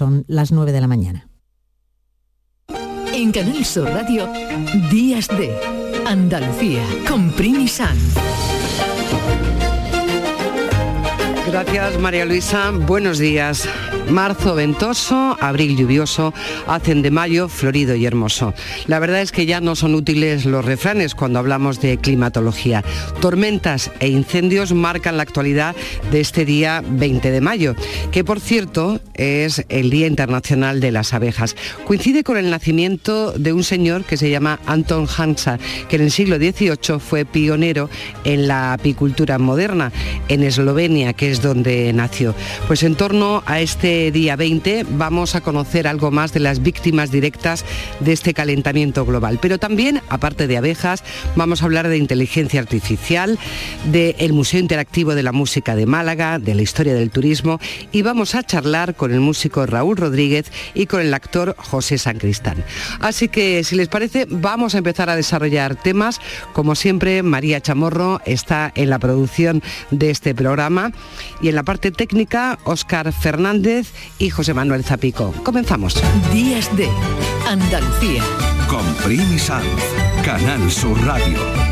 son las 9 de la mañana. En Canal Sur Radio, Días de Andalucía, con Primi Gracias María Luisa, buenos días. Marzo ventoso, abril lluvioso, hacen de mayo florido y hermoso. La verdad es que ya no son útiles los refranes cuando hablamos de climatología. Tormentas e incendios marcan la actualidad de este día 20 de mayo, que por cierto es el Día Internacional de las Abejas. Coincide con el nacimiento de un señor que se llama Anton Hansa, que en el siglo XVIII fue pionero en la apicultura moderna en Eslovenia, que es donde nació. Pues en torno a este día 20 vamos a conocer algo más de las víctimas directas de este calentamiento global. Pero también, aparte de abejas, vamos a hablar de inteligencia artificial, del Museo Interactivo de la Música de Málaga, de la historia del turismo y vamos a charlar con el músico Raúl Rodríguez y con el actor José San Cristán. Así que, si les parece, vamos a empezar a desarrollar temas. Como siempre, María Chamorro está en la producción de este programa y en la parte técnica, Óscar Fernández y José Manuel Zapico. Comenzamos. Días de Andalucía. Con Primi Canal Sur Radio.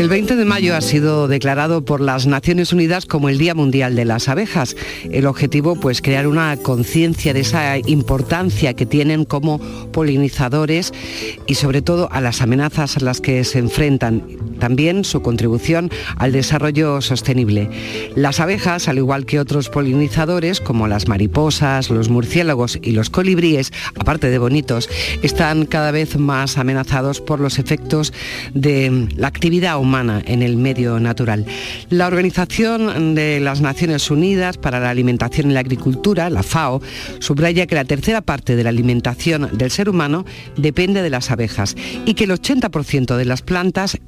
El 20 de mayo ha sido declarado por las Naciones Unidas como el Día Mundial de las Abejas. El objetivo, pues, crear una conciencia de esa importancia que tienen como polinizadores y sobre todo a las amenazas a las que se enfrentan. También su contribución al desarrollo sostenible. Las abejas, al igual que otros polinizadores como las mariposas, los murciélagos y los colibríes, aparte de bonitos, están cada vez más amenazados por los efectos de la actividad humana en el medio natural. La Organización de las Naciones Unidas para la Alimentación y la Agricultura, la FAO, subraya que la tercera parte de la alimentación del ser humano depende de las abejas y que el 80% de las plantas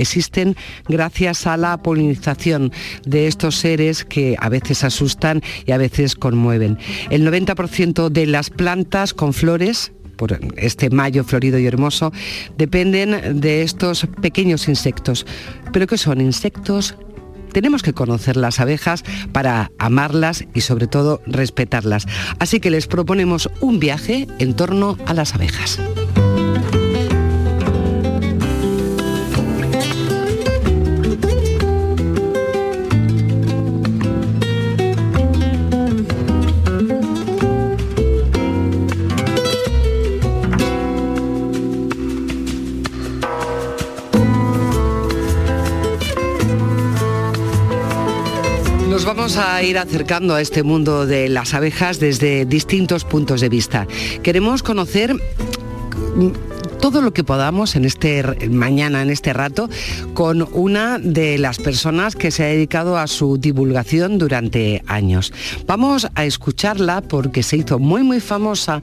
gracias a la polinización de estos seres que a veces asustan y a veces conmueven. El 90% de las plantas con flores por este mayo florido y hermoso, dependen de estos pequeños insectos. ¿Pero qué son? Insectos tenemos que conocer las abejas para amarlas y sobre todo respetarlas. Así que les proponemos un viaje en torno a las abejas. Vamos a ir acercando a este mundo de las abejas desde distintos puntos de vista. Queremos conocer todo lo que podamos en este mañana, en este rato, con una de las personas que se ha dedicado a su divulgación durante años. Vamos a escucharla porque se hizo muy muy famosa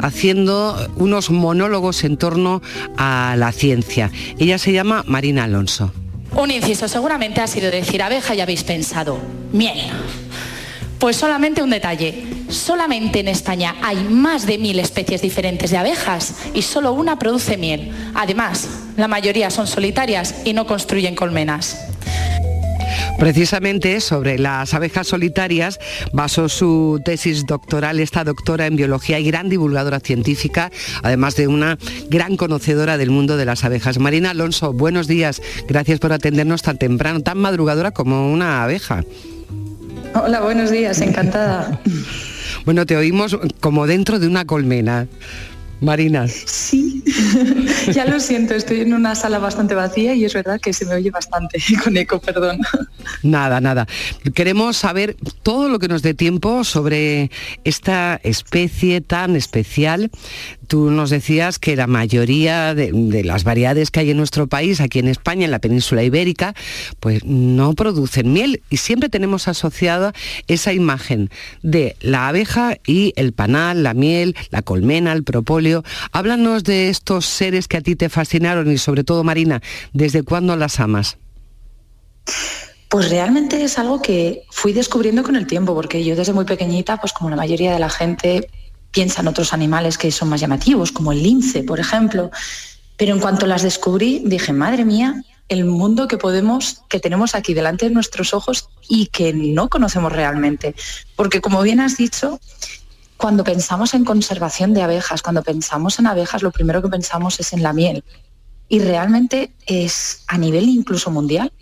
haciendo unos monólogos en torno a la ciencia. Ella se llama Marina Alonso. Un inciso seguramente ha sido decir abeja y habéis pensado miel. Pues solamente un detalle. Solamente en España hay más de mil especies diferentes de abejas y solo una produce miel. Además, la mayoría son solitarias y no construyen colmenas. Precisamente sobre las abejas solitarias basó su tesis doctoral esta doctora en biología y gran divulgadora científica, además de una gran conocedora del mundo de las abejas. Marina Alonso, buenos días. Gracias por atendernos tan temprano, tan madrugadora como una abeja. Hola, buenos días, encantada. Bueno, te oímos como dentro de una colmena. Marina. Sí, ya lo siento, estoy en una sala bastante vacía y es verdad que se me oye bastante con eco, perdón. Nada, nada. Queremos saber todo lo que nos dé tiempo sobre esta especie tan especial tú nos decías que la mayoría de, las variedades que hay en nuestro país, aquí en España, en la península ibérica, pues no producen miel y siempre tenemos asociada esa imagen de la abeja y el panal, la miel, la colmena, el propóleo. Háblanos de estos seres que a ti te fascinaron y sobre todo, Marina, ¿desde cuándo las amas? Pues realmente es algo que fui descubriendo con el tiempo, porque yo desde muy pequeñita, pues como la mayoría de la gente, piensa en otros animales que son más llamativos, como el lince, por ejemplo. Pero en cuanto las descubrí, dije, madre mía, el mundo que podemos, que tenemos aquí delante de nuestros ojos y que no conocemos realmente. Porque como bien has dicho, cuando pensamos en conservación de abejas, cuando pensamos en abejas, lo primero que pensamos es en la miel. Y realmente es a nivel incluso mundial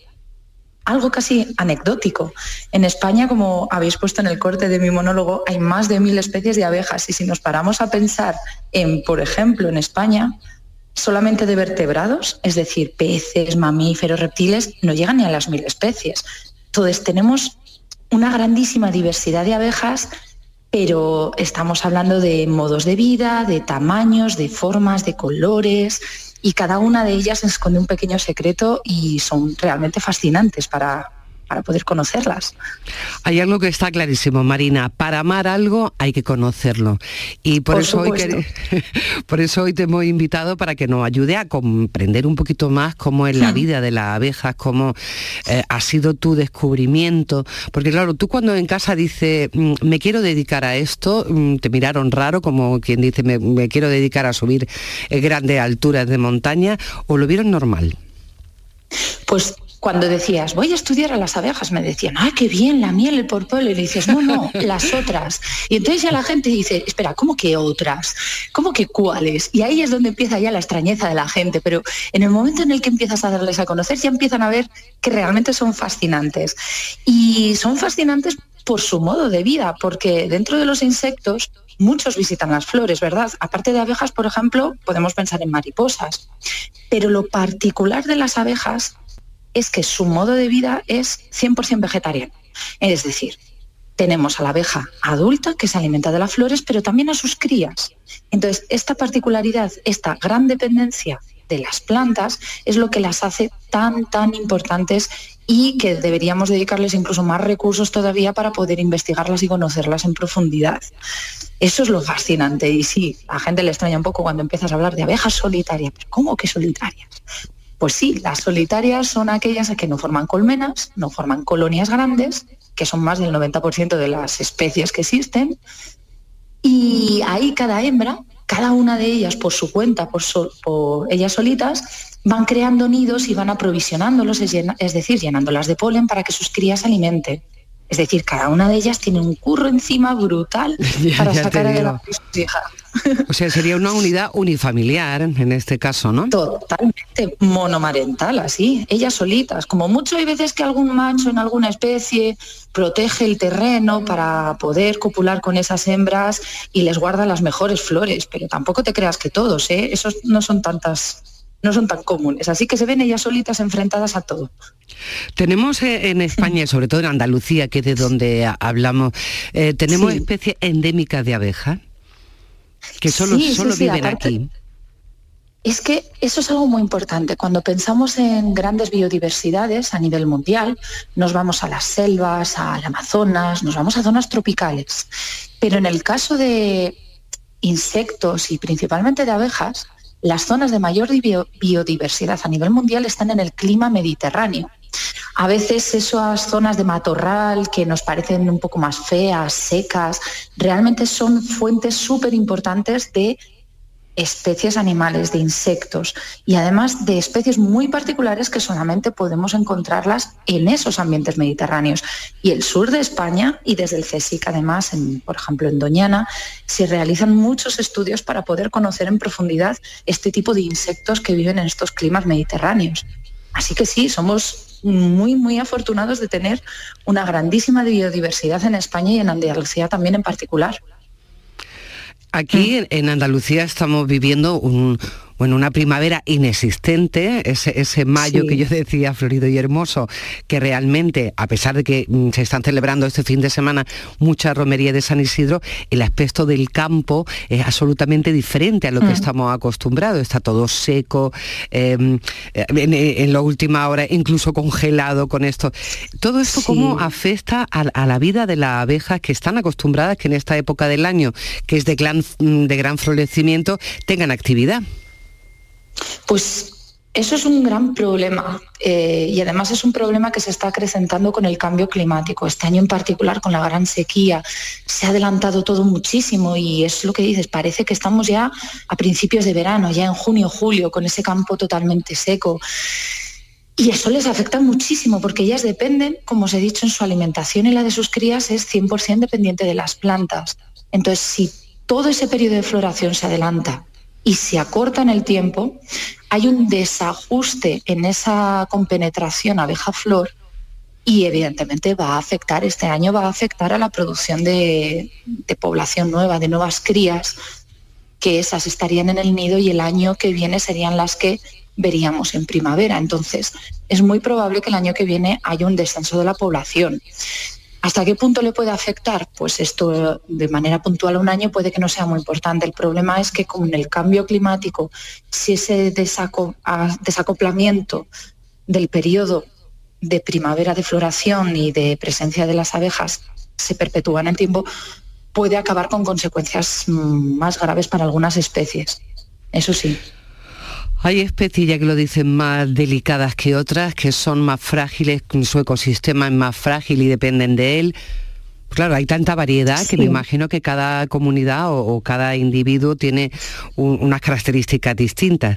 algo casi anecdótico. En España, como habéis puesto en el corte de mi monólogo, hay más de mil especies de abejas y si nos paramos a pensar en, por ejemplo, en España, solamente de vertebrados, es decir, peces, mamíferos, reptiles, no llegan ni a las mil especies. Entonces tenemos una grandísima diversidad de abejas pero estamos hablando de modos de vida, de tamaños, de formas, de colores, y cada una de ellas esconde un pequeño secreto y son realmente fascinantes para, para poder conocerlas. Hay algo que está clarísimo, Marina. Para amar algo hay que conocerlo. Y por, eso, hoy por eso hoy te hemos invitado para que nos ayude a comprender un poquito más cómo es la hmm. vida de las abejas, cómo eh, ha sido tu descubrimiento. Porque claro, tú cuando en casa dices, mm, me quiero dedicar a esto, mm, te miraron raro, como quien dice, me, quiero dedicar a subir eh, grandes alturas de montaña, o lo vieron normal. Pues cuando decías, voy a estudiar a las abejas, me decían, ¡ay, qué bien, la miel, el porpolo! Y le dices, no, no, las otras. Y entonces ya la gente dice, espera, ¿cómo que otras? ¿Cómo que cuáles? Y ahí es donde empieza ya la extrañeza de la gente. Pero en el momento en el que empiezas a darles a conocer, ya empiezan a ver que realmente son fascinantes. Y son fascinantes por su modo de vida, porque dentro de los insectos muchos visitan las flores, ¿verdad? Aparte de abejas, por ejemplo, podemos pensar en mariposas. Pero lo particular de las abejas es que su modo de vida es 100% vegetariano. Es decir, tenemos a la abeja adulta que se alimenta de las flores, pero también a sus crías. Entonces, esta particularidad, esta gran dependencia de las plantas es lo que las hace tan, tan importantes y que deberíamos dedicarles incluso más recursos todavía para poder investigarlas y conocerlas en profundidad. Eso es lo fascinante y sí, a gente le extraña un poco cuando empiezas a hablar de abejas solitarias. ¿Pero ¿Cómo que solitarias? Pues sí, las solitarias son aquellas que no forman colmenas, no forman colonias grandes, que son más del 90% de las especies que existen, y ahí cada hembra, cada una de ellas por su cuenta, por, ellas solitas, van creando nidos y van aprovisionándolos, es, decir, llenándolas de polen para que sus crías se alimenten. Es decir, cada una de ellas tiene un curro encima brutal para sacar a la hija. O sea, sería una unidad unifamiliar en este caso, ¿no? Totalmente monomarental, así, ellas solitas. Como mucho hay veces que algún macho en alguna especie protege el terreno para poder copular con esas hembras y les guarda las mejores flores, pero tampoco te creas que todos, ¿eh? Esos no son tantas no son tan comunes, así que se ven ellas solitas enfrentadas a todo. Tenemos eh, en España, sobre todo en Andalucía, que es de donde hablamos, eh, tenemos especies endémicas de abeja que solo, solo viven aquí. Es que eso es algo muy importante. Cuando pensamos en grandes biodiversidades a nivel mundial, nos vamos a las selvas, al Amazonas, nos vamos a zonas tropicales. Pero en el caso de insectos y principalmente de abejas, las zonas de mayor biodiversidad a nivel mundial están en el clima mediterráneo. A veces esas zonas de matorral que nos parecen un poco más feas, secas, realmente son fuentes súper importantes de especies animales, de insectos y además de especies muy particulares que solamente podemos encontrarlas en esos ambientes mediterráneos. Y el sur de España y desde el CSIC además, por ejemplo en Doñana, se realizan muchos estudios para poder conocer en profundidad este tipo de insectos que viven en estos climas mediterráneos. Así que sí, somos muy, muy afortunados de tener una grandísima biodiversidad en España y en Andalucía también en particular. Aquí en Andalucía estamos viviendo un, bueno, una primavera inexistente, ese, mayo que yo decía florido y hermoso, que realmente, a pesar de que mm, se están celebrando este fin de semana mucha romería de San Isidro, el aspecto del campo es absolutamente diferente a lo que mm. estamos acostumbrados. Está todo seco, em, en, la última hora incluso congelado con esto. Todo esto cómo afecta a, la vida de las abejas que están acostumbradas que en esta época del año, que es de gran, de gran florecimiento, tengan actividad. Pues Eso es un gran problema eh, y además es un problema que se está acrecentando con el cambio climático. Este año en particular con la gran sequía se ha adelantado todo muchísimo y es lo que dices, parece que estamos ya a principios de verano, ya en junio, julio, con ese campo totalmente seco. Y eso les afecta muchísimo porque ellas dependen, como os he dicho, en su alimentación y la de sus crías es 100% dependiente de las plantas. Entonces, si todo ese periodo de floración se adelanta y se acorta en el tiempo, hay un desajuste en esa compenetración abeja-flor y evidentemente va a afectar, este año va a afectar a la producción de, de, población nueva, de nuevas crías, que esas estarían en el nido y el año que viene serían las que veríamos en primavera. Entonces, es muy probable que el año que viene haya un descenso de la población. ¿Hasta qué punto le puede afectar? Pues esto de manera puntual a un año puede que no sea muy importante. El problema es que con el cambio climático, si ese desacoplamiento del periodo de primavera de floración y de presencia de las abejas se perpetúa en el tiempo, puede acabar con consecuencias mm, más graves para algunas especies. Eso sí. Hay especies, ya que lo dicen, más delicadas que otras, que son más frágiles, su ecosistema es más frágil y dependen de él. Claro, hay tanta variedad que me imagino que cada comunidad o, cada individuo tiene unas características distintas.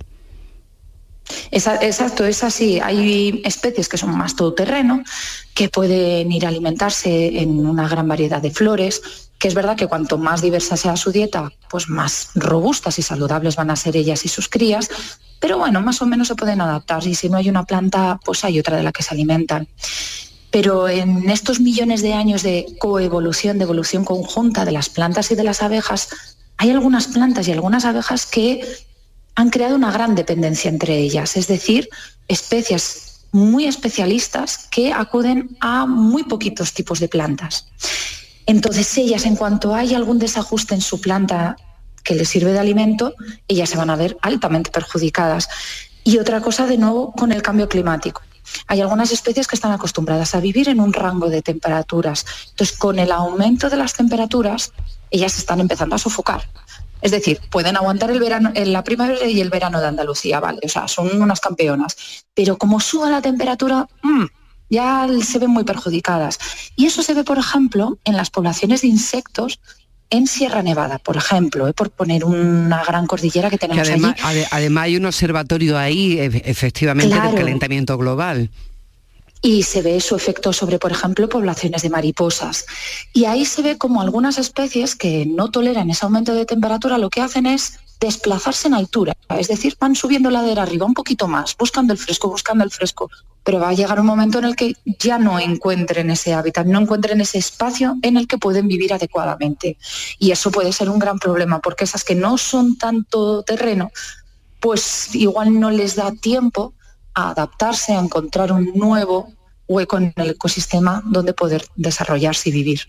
exacto, es así. Hay especies que son más todoterreno, que pueden ir a alimentarse en una gran variedad de flores, que es verdad que cuanto más diversa sea su dieta, pues más robustas y saludables van a ser ellas y sus crías, pero bueno, más o menos se pueden adaptar y si no hay una planta, pues hay otra de la que se alimentan. Pero en estos millones de años de coevolución, de evolución conjunta de las plantas y de las abejas, hay algunas plantas y algunas abejas que han creado una gran dependencia entre ellas, es decir, especies muy especialistas que acuden a muy poquitos tipos de plantas. Entonces ellas, en cuanto hay algún desajuste en su planta que les sirve de alimento, ellas se van a ver altamente perjudicadas. Y otra cosa, de nuevo, con el cambio climático. Hay algunas especies que están acostumbradas a vivir en un rango de temperaturas. Entonces, con el aumento de las temperaturas, ellas están empezando a sofocar. Es decir, pueden aguantar el verano, en la primavera y el verano de Andalucía, vale, o sea, son unas campeonas. Pero como suba la temperatura, mm, ya se ven muy perjudicadas. Y eso se ve, por ejemplo, en las poblaciones de insectos en Sierra Nevada, por ejemplo, ¿eh? por poner una gran cordillera que tenemos además, allí. además hay un observatorio ahí, efectivamente, del calentamiento global. Y se ve su efecto sobre, por ejemplo, poblaciones de mariposas. Y ahí se ve como algunas especies que no toleran ese aumento de temperatura lo que hacen es desplazarse en altura, es decir, van subiendo ladera arriba un poquito más, buscando el fresco, buscando el fresco, pero va a llegar un momento en el que ya no encuentren ese hábitat, no encuentren ese espacio en el que pueden vivir adecuadamente. Y eso puede ser un gran problema, porque esas que no son tanto terreno, pues igual no les da tiempo a adaptarse, a encontrar un nuevo hueco en el ecosistema donde poder desarrollarse y vivir.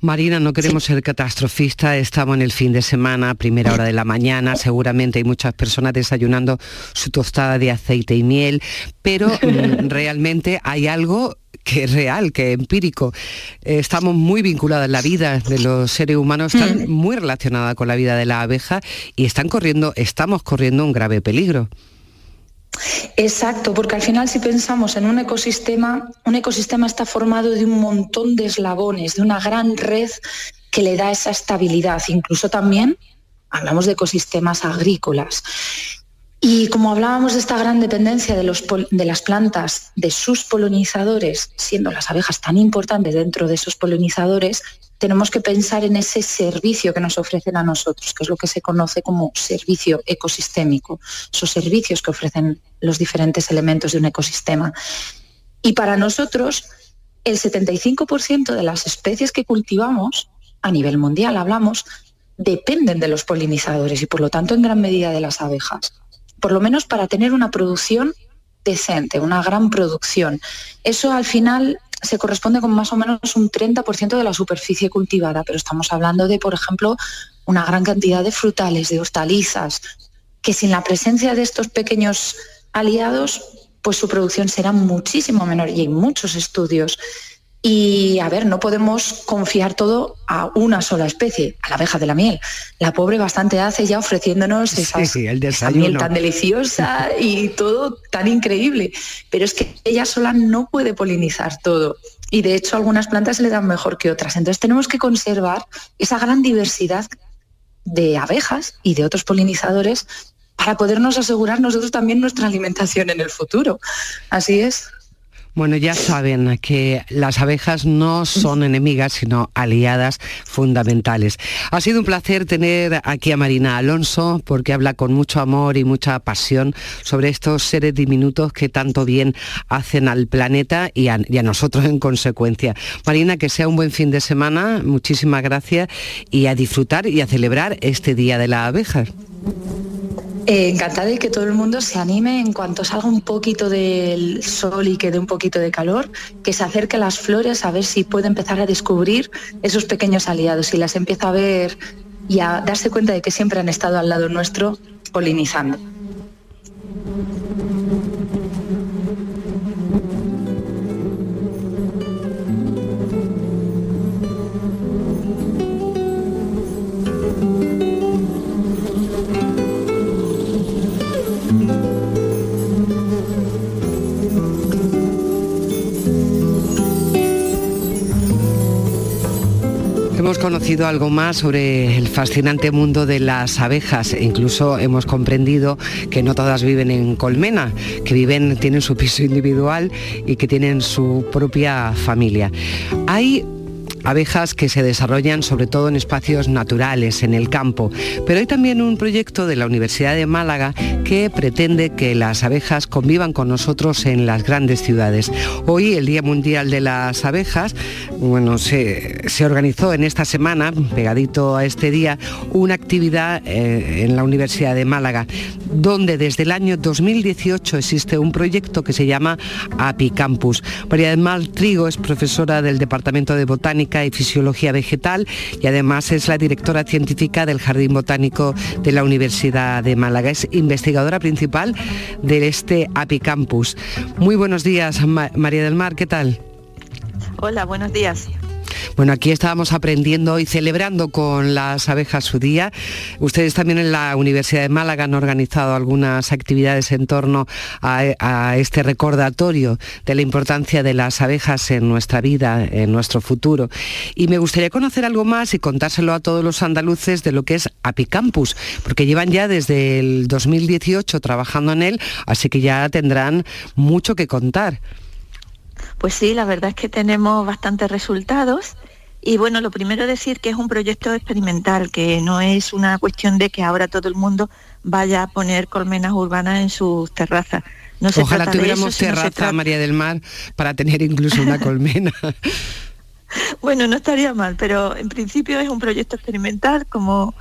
Marina, no queremos ser catastrofistas, estamos en el fin de semana, primera hora de la mañana, seguramente hay muchas personas desayunando su tostada de aceite y miel, pero mm, realmente hay algo que es real, que es empírico. estamos muy vinculadas, la vida de los seres humanos está mm. muy relacionada con la vida de la abeja y están corriendo, estamos corriendo un grave peligro. Exacto, porque al final si pensamos en un ecosistema, un ecosistema está formado de un montón de eslabones, de una gran red que le da esa estabilidad. Incluso también hablamos de ecosistemas agrícolas. Y como hablábamos de esta gran dependencia de, las plantas, de sus polinizadores, siendo las abejas tan importantes dentro de esos polinizadores, tenemos que pensar en ese servicio que nos ofrecen a nosotros, que es lo que se conoce como servicio ecosistémico, esos servicios que ofrecen los diferentes elementos de un ecosistema. Y para nosotros, el 75% de las especies que cultivamos, a nivel mundial hablamos, dependen de los polinizadores y por lo tanto en gran medida de las abejas. Por lo menos para tener una producción decente, una gran producción. Eso al final se corresponde con más o menos un 30% de la superficie cultivada, pero estamos hablando de, por ejemplo, una gran cantidad de frutales, de hortalizas, que sin la presencia de estos pequeños aliados, pues su producción será muchísimo menor y hay muchos estudios Y a ver, no podemos confiar todo a una sola especie, a la abeja de la miel. La pobre bastante hace ya ofreciéndonos esa miel tan deliciosa y todo tan increíble. Pero es que ella sola no puede polinizar todo. Y de hecho algunas plantas le dan mejor que otras. Entonces tenemos que conservar esa gran diversidad de abejas y de otros polinizadores para podernos asegurar nosotros también nuestra alimentación en el futuro. Así es. Bueno, ya saben que las abejas no son enemigas, sino aliadas fundamentales. Ha sido un placer tener aquí a Marina Alonso, porque habla con mucho amor y mucha pasión sobre estos seres diminutos que tanto bien hacen al planeta y a, nosotros en consecuencia. Marina, que sea un buen fin de semana, muchísimas gracias y a disfrutar y a celebrar este Día de la Abeja. Eh, encantada que todo el mundo se anime en cuanto salga un poquito del sol y quede un poquito de calor, que se acerque a las flores a ver si puede empezar a descubrir esos pequeños aliados y las empieza a ver y a darse cuenta de que siempre han estado al lado nuestro polinizando. Hemos conocido algo más sobre el fascinante mundo de las abejas incluso hemos comprendido que no todas viven en colmena, que viven, tienen su piso individual y que tienen su propia familia. Hay abejas que se desarrollan sobre todo en espacios naturales, en el campo. Pero hay también un proyecto de la Universidad de Málaga que pretende que las abejas convivan con nosotros en las grandes ciudades. Hoy, el Día Mundial de las Abejas, bueno, se, organizó en esta semana, pegadito a este día, una actividad eh, en la Universidad de Málaga, donde desde el año 2018 existe un proyecto que se llama Apicampus. María del Mar Trigo es profesora del Departamento de Botánica y Fisiología Vegetal y además es la directora científica del Jardín Botánico de la Universidad de Málaga. Es investigadora principal de este Apicampus. Muy buenos días, María del Mar, ¿qué tal? Hola, buenos días. Bueno, aquí estábamos aprendiendo y celebrando con las abejas su día. Ustedes también en la Universidad de Málaga han organizado algunas actividades en torno a, este recordatorio de la importancia de las abejas en nuestra vida, en nuestro futuro. Y me gustaría conocer algo más y contárselo a todos los andaluces de lo que es Apicampus, porque llevan ya desde el 2018 trabajando en él, así que ya tendrán mucho que contar. Pues sí, la verdad es que tenemos bastantes resultados. Y bueno, lo primero decir que es un proyecto experimental, que no es una cuestión de que ahora todo el mundo vaya a poner colmenas urbanas en sus terrazas. No Ojalá tuviéramos terraza, María del Mar, para tener incluso una colmena. bueno, no estaría mal, pero en principio es un proyecto experimental, como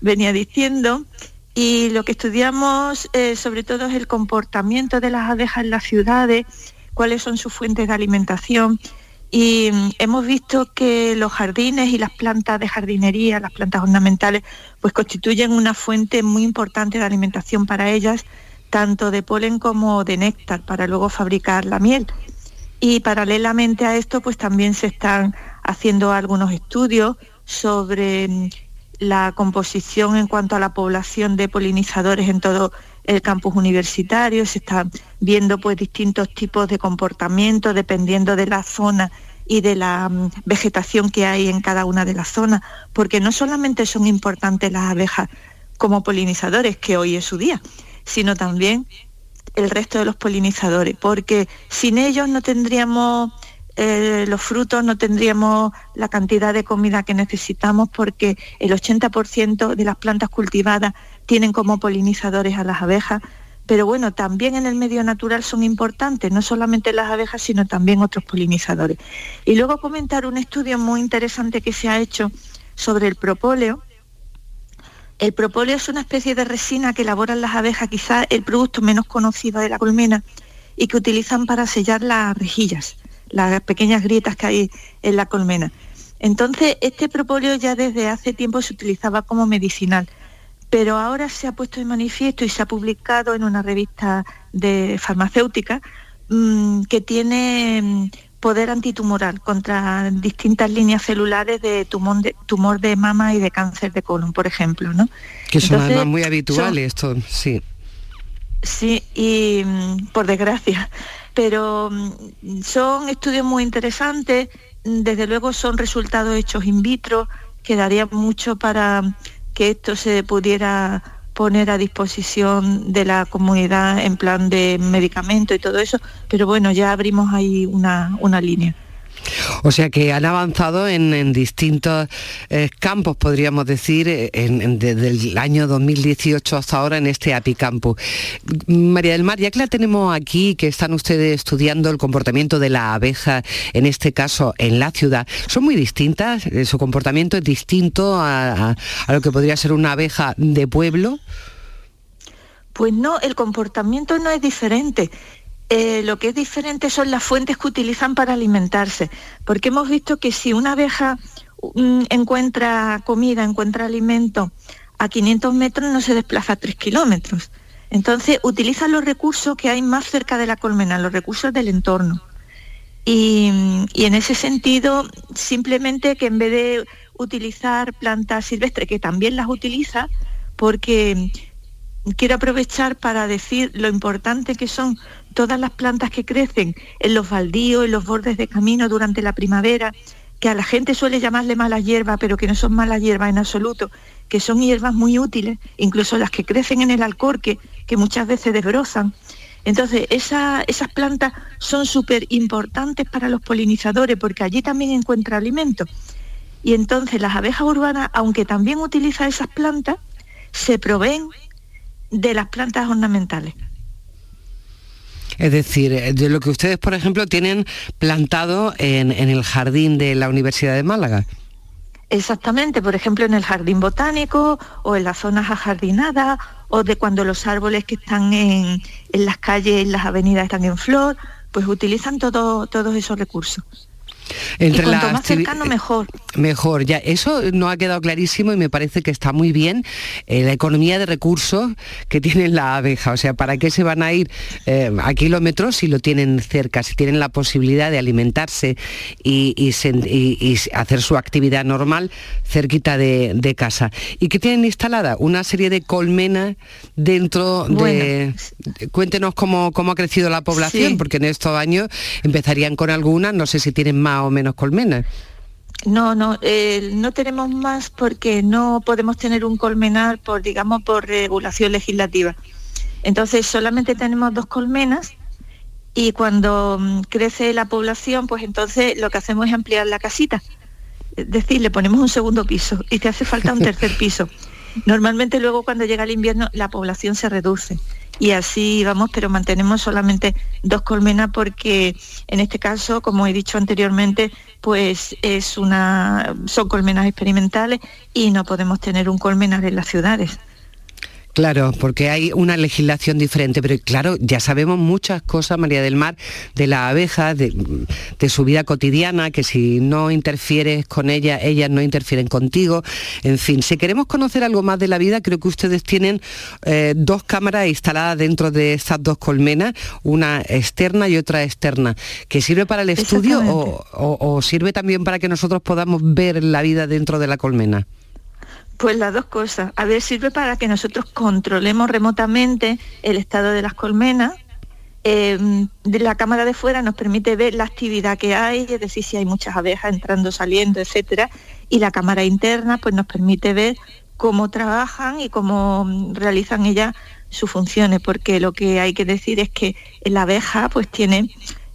venía diciendo, y lo que estudiamos eh, sobre todo es el comportamiento de las abejas en las ciudades cuáles son sus fuentes de alimentación. Y mm, hemos visto que los jardines y las plantas de jardinería, las plantas ornamentales, pues constituyen una fuente muy importante de alimentación para ellas, tanto de polen como de néctar, para luego fabricar la miel. Y paralelamente a esto, pues también se están haciendo algunos estudios sobre mm, la composición en cuanto a la población de polinizadores en todo el campus universitario, se están viendo pues distintos tipos de comportamiento dependiendo de la zona y de la mm, vegetación que hay en cada una de las zonas, porque no solamente son importantes las abejas como polinizadores, que hoy es su día, sino también el resto de los polinizadores, porque sin ellos no tendríamos eh, los frutos, no tendríamos la cantidad de comida que necesitamos, porque el 80% de las plantas cultivadas tienen como polinizadores a las abejas, pero bueno, también en el medio natural son importantes, no solamente las abejas, sino también otros polinizadores. Y luego comentar un estudio muy interesante que se ha hecho sobre el propóleo. El propóleo es una especie de resina que elaboran las abejas, quizás el producto menos conocido de la colmena, y que utilizan para sellar las rejillas, las pequeñas grietas que hay en la colmena. Entonces, este propóleo ya desde hace tiempo se utilizaba como medicinal pero ahora se ha puesto de manifiesto y se ha publicado en una revista de farmacéutica mm, que tiene mm, poder antitumoral contra distintas líneas celulares de tumor de, tumor de mama y de cáncer de colon, por ejemplo, ¿no? Que son además muy habituales esto, sí. Sí, y mm, por desgracia, pero mm, son estudios muy interesantes, desde luego son resultados hechos in vitro, quedaría mucho para que esto se pudiera poner a disposición de la comunidad en plan de medicamento y todo eso, pero bueno, ya abrimos ahí una, una línea. O sea que han avanzado en, distintos eh, campos, podríamos decir, eh, desde el año 2018 hasta ahora en este APICampus. María del Mar, ya que la tenemos aquí, que están ustedes estudiando el comportamiento de la abeja, en este caso en la ciudad, ¿son muy distintas? Eh, ¿Su comportamiento es distinto a lo que podría ser una abeja de pueblo? Pues no, el comportamiento no es diferente. Eh, lo que es diferente son las fuentes que utilizan para alimentarse, porque hemos visto que si una abeja mm, encuentra comida, encuentra alimento a 500 metros, no se desplaza a 3 kilómetros. Entonces utiliza los recursos que hay más cerca de la colmena, los recursos del entorno. Y, y, en ese sentido, simplemente que en vez de utilizar plantas silvestres, que también las utiliza, porque quiero aprovechar para decir lo importante que son todas las plantas que crecen en los baldíos, en los bordes de camino durante la primavera, que a la gente suele llamarle malas hierbas, pero que no son malas hierbas en absoluto, que son hierbas muy útiles, incluso las que crecen en el alcorque, que muchas veces desbrozan. Entonces, esas plantas son súper importantes para los polinizadores porque allí también encuentra alimento. Y entonces las abejas urbanas, aunque también utilizan esas plantas, se proveen de las plantas ornamentales. Es decir, eh, de lo que ustedes, por ejemplo, tienen plantado en, el jardín de la Universidad de Málaga. Exactamente, por ejemplo, en el jardín botánico o en las zonas ajardinadas o de cuando los árboles que están en, las calles, en las avenidas están en flor, pues utilizan todos esos recursos. Entre y cuanto más cercano, mejor. Mejor, ya. Eso no ha quedado clarísimo y me parece que está muy bien eh, la economía de recursos que tiene la abeja. O sea, ¿para qué se van a ir eh, a kilómetros si lo tienen cerca, si tienen la posibilidad de alimentarse y, hacer su actividad normal cerquita de, casa? ¿Y qué tienen instalada? Una serie de colmenas dentro de... Cuéntenos cómo, cómo ha crecido la población, porque en estos años empezarían con algunas, no sé si tienen más o menos colmenas. No, no, eh, no tenemos más porque no podemos tener un colmenar por, digamos, por regulación legislativa. Entonces solamente tenemos dos colmenas y cuando mm, crece la población, pues entonces lo que hacemos es ampliar la casita. Es decir, le ponemos un segundo piso y te hace falta un tercer piso. Normalmente luego cuando llega el invierno la población se reduce y así vamos, pero mantenemos solamente dos colmenas porque en este caso, como he dicho anteriormente, pues es una, son colmenas experimentales y no podemos tener un colmenar en las ciudades. Claro, porque hay una legislación diferente, pero claro, ya sabemos muchas cosas, María del Mar, de la abeja, de, su vida cotidiana, que si no interfieres con ella, ellas no interfieren contigo. En fin, si queremos conocer algo más de la vida, creo que ustedes tienen eh, dos cámaras instaladas dentro de estas dos colmenas, una externa y otra externa, que sirve para el estudio o sirve también para que nosotros podamos ver la vida dentro de la colmena. Pues las dos cosas. A ver, sirve para que nosotros controlemos remotamente el estado de las colmenas. Em, la cámara de fuera nos permite ver la actividad que hay, es decir, si hay muchas abejas entrando, saliendo, etcétera. Y la cámara interna pues nos permite ver cómo trabajan y cómo mm, realizan ellas sus funciones, porque lo que hay que decir es que la abeja pues tiene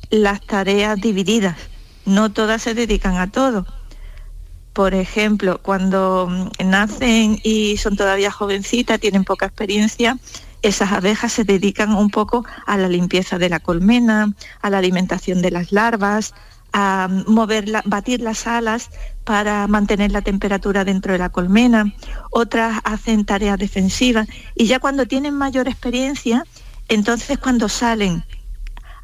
las tareas divididas, no todas se dedican a todo. Por ejemplo, cuando mm, nacen y son todavía jovencitas, tienen poca experiencia, esas abejas se dedican un poco a la limpieza de la colmena, a la alimentación de las larvas, a mm, mover batir las alas para mantener la temperatura dentro de la colmena, otras hacen tareas defensivas y ya cuando tienen mayor experiencia, entonces cuando salen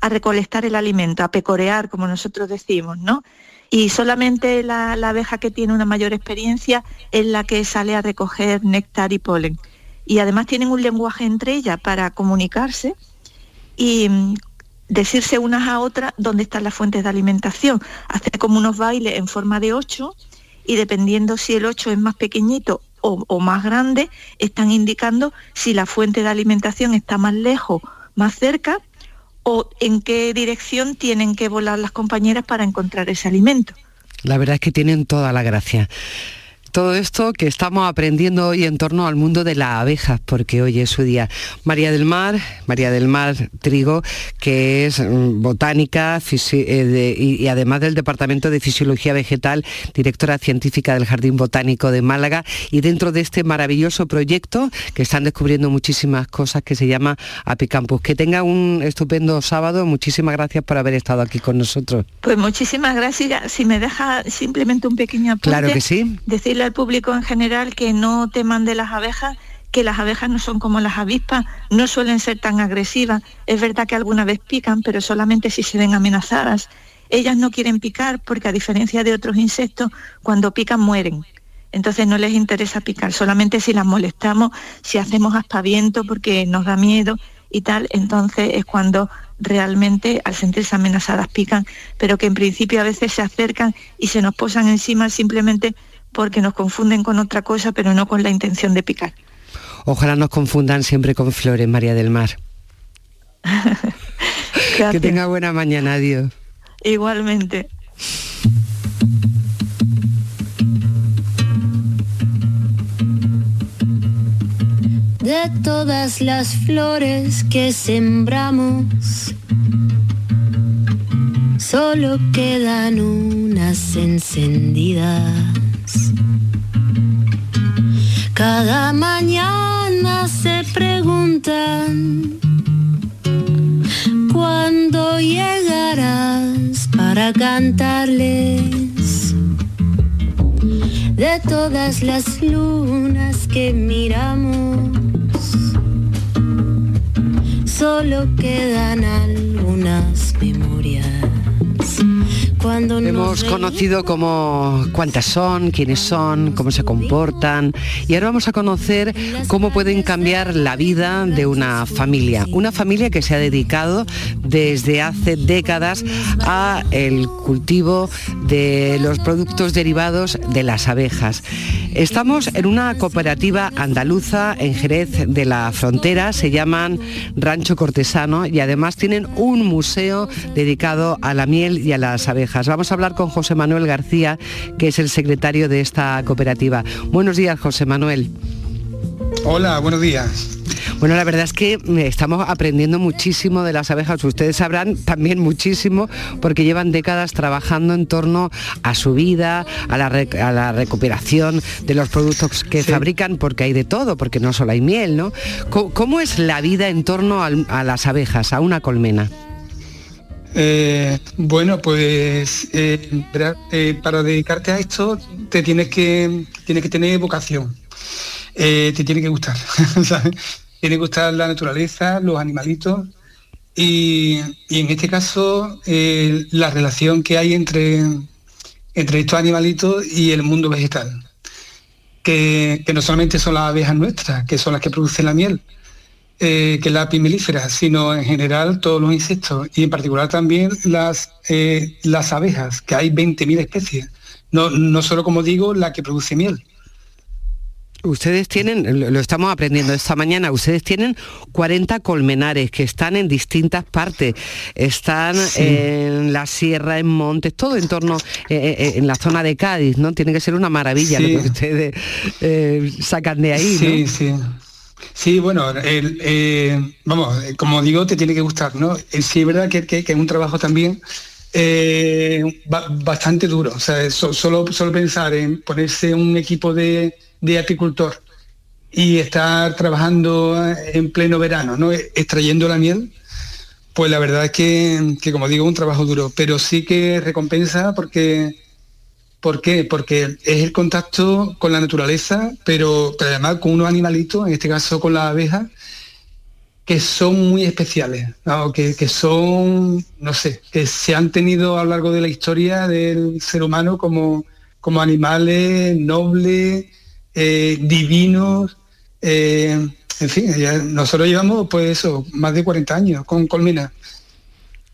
a recolectar el alimento, a pecorear, como nosotros decimos, ¿no? Y solamente la, abeja que tiene una mayor experiencia es la que sale a recoger néctar y polen. Y además tienen un lenguaje entre ellas para comunicarse y mm, decirse unas a otras dónde están las fuentes de alimentación. Hacer como unos bailes en forma de ocho y dependiendo si el 8 es más pequeñito o, más grande, están indicando si la fuente de alimentación está más lejos, más cerca o en qué dirección tienen que volar las compañeras para encontrar ese alimento. La verdad es que tienen toda la gracia todo esto que estamos aprendiendo hoy en torno al mundo de las abejas, porque hoy es su día. María del Mar, María del Mar Trigo, que es mm, botánica eh, y, además del Departamento de Fisiología Vegetal, directora científica del Jardín Botánico de Málaga, y dentro de este maravilloso proyecto que están descubriendo muchísimas cosas que se llama Apicampus. Que tenga un estupendo sábado. Muchísimas gracias por haber estado aquí con nosotros. Pues muchísimas gracias. Si me deja simplemente un pequeño apunte. Claro que sí. Decirle al público en general que no teman de las abejas, que las abejas no son como las avispas, no suelen ser tan agresivas. Es verdad que alguna vez pican, pero solamente si se ven amenazadas. Ellas no quieren picar porque a diferencia de otros insectos, cuando pican mueren. Entonces no les interesa picar, solamente si las molestamos, si hacemos aspaviento porque nos da miedo y tal, entonces es cuando realmente al sentirse amenazadas pican, pero que en principio a veces se acercan y se nos posan encima simplemente porque nos confunden con otra cosa, pero no con la intención de picar. Ojalá nos confundan siempre con flores, María del Mar. que tenga buena mañana, adiós. Igualmente. De todas las flores que sembramos, solo quedan unas encendidas cada mañana se preguntan cuándo llegarás para cantarles de todas las lunas que miramos. Solo quedan algunas. Hemos conocido cómo, cuántas son, quiénes son, cómo se comportan y ahora vamos a conocer cómo pueden cambiar la vida de una familia. Una familia que se ha dedicado desde hace décadas a el cultivo de los productos derivados de las abejas. Estamos en una cooperativa andaluza en Jerez de la Frontera, se llaman Rancho Cortesano y además tienen un museo dedicado a la miel y a las abejas. Vamos a hablar con José Manuel García, que es el secretario de esta cooperativa. Buenos días, José Manuel. Hola, buenos días. Bueno, la verdad es que mm, estamos aprendiendo muchísimo de las abejas. Ustedes sabrán también muchísimo porque llevan décadas trabajando en torno a su vida, a la, recuperación de los productos que fabrican, porque hay de todo, porque no solo hay miel, ¿no? ¿Cómo, es la vida en torno a las abejas, a una colmena? Eh, bueno, pues eh, eh, para dedicarte a esto te tienes que, tienes que tener vocación, te tiene que gustar, tiene que gustar la naturaleza, los animalitos y, en este caso la relación que hay entre, entre estos animalitos y el mundo vegetal, que, que no solamente son las abejas nuestras, que son las que producen la miel, eh, que la pimelífera, sino en general todos los insectos y en particular también las, eh, las abejas, que hay 20.000 especies, no, no solo como digo la que produce miel. Ustedes tienen, lo estamos aprendiendo esta mañana, ustedes tienen 40 colmenares que están en distintas partes. Están en la sierra, en montes, todo en torno, eh, en la zona de Cádiz, ¿no? Tiene que ser una maravilla lo que ustedes sacan de ahí. Sí, sí. Sí, bueno, eh, vamos, eh, como digo, te tiene que gustar, ¿no? Eh, sí es verdad que, es un trabajo también bastante duro. O sea, solo, solo pensar en ponerse un equipo de, apicultor y estar trabajando en pleno verano, ¿no? Extrayendo la miel, pues la verdad es que, que como digo, un trabajo duro, pero sí que recompensa porque. Porque es el contacto con la naturaleza, pero, además con unos animalitos, en este caso con las abejas, que son muy especiales, que, son, no sé, que se han tenido a lo largo de la historia del ser humano como, como animales nobles, eh, divinos, eh, en fin, nosotros llevamos pues eso, más de 40 años con Colmena.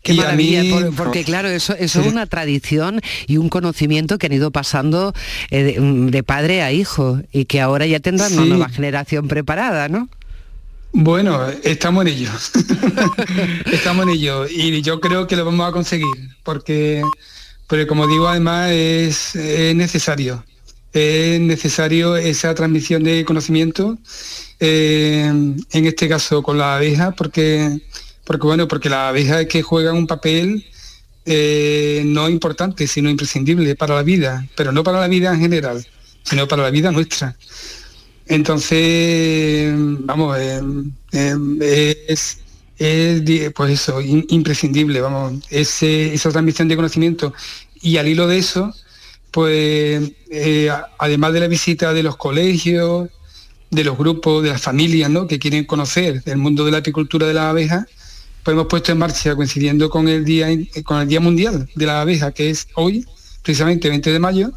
Qué Y a maravilla, mí, por- porque claro, eso, eso Sí. es una tradición y un conocimiento que han ido pasando eh, de, de padre a hijo y que ahora ya tendrán una nueva generación preparada, ¿no? Bueno, estamos en ello. estamos en ello. Y yo creo que lo vamos a conseguir. Porque, porque como digo, además es, es necesario. Es necesario esa transmisión de conocimiento, eh, en este caso con la abeja, porque, porque bueno, porque la abeja es que juega un papel eh, no importante, sino imprescindible para la vida, pero no para la vida en general, sino para la vida nuestra. Entonces, vamos, eh, es, pues eso, in- imprescindible, vamos, esa transmisión de conocimiento. Y al hilo de eso, pues eh, además de la visita de los colegios, de los grupos, de las familias, ¿no? que quieren conocer el mundo de la apicultura de las abejas, pues hemos puesto en marcha, coincidiendo con el Día, con el día Mundial de la Abeja, que es hoy, precisamente 20 de mayo,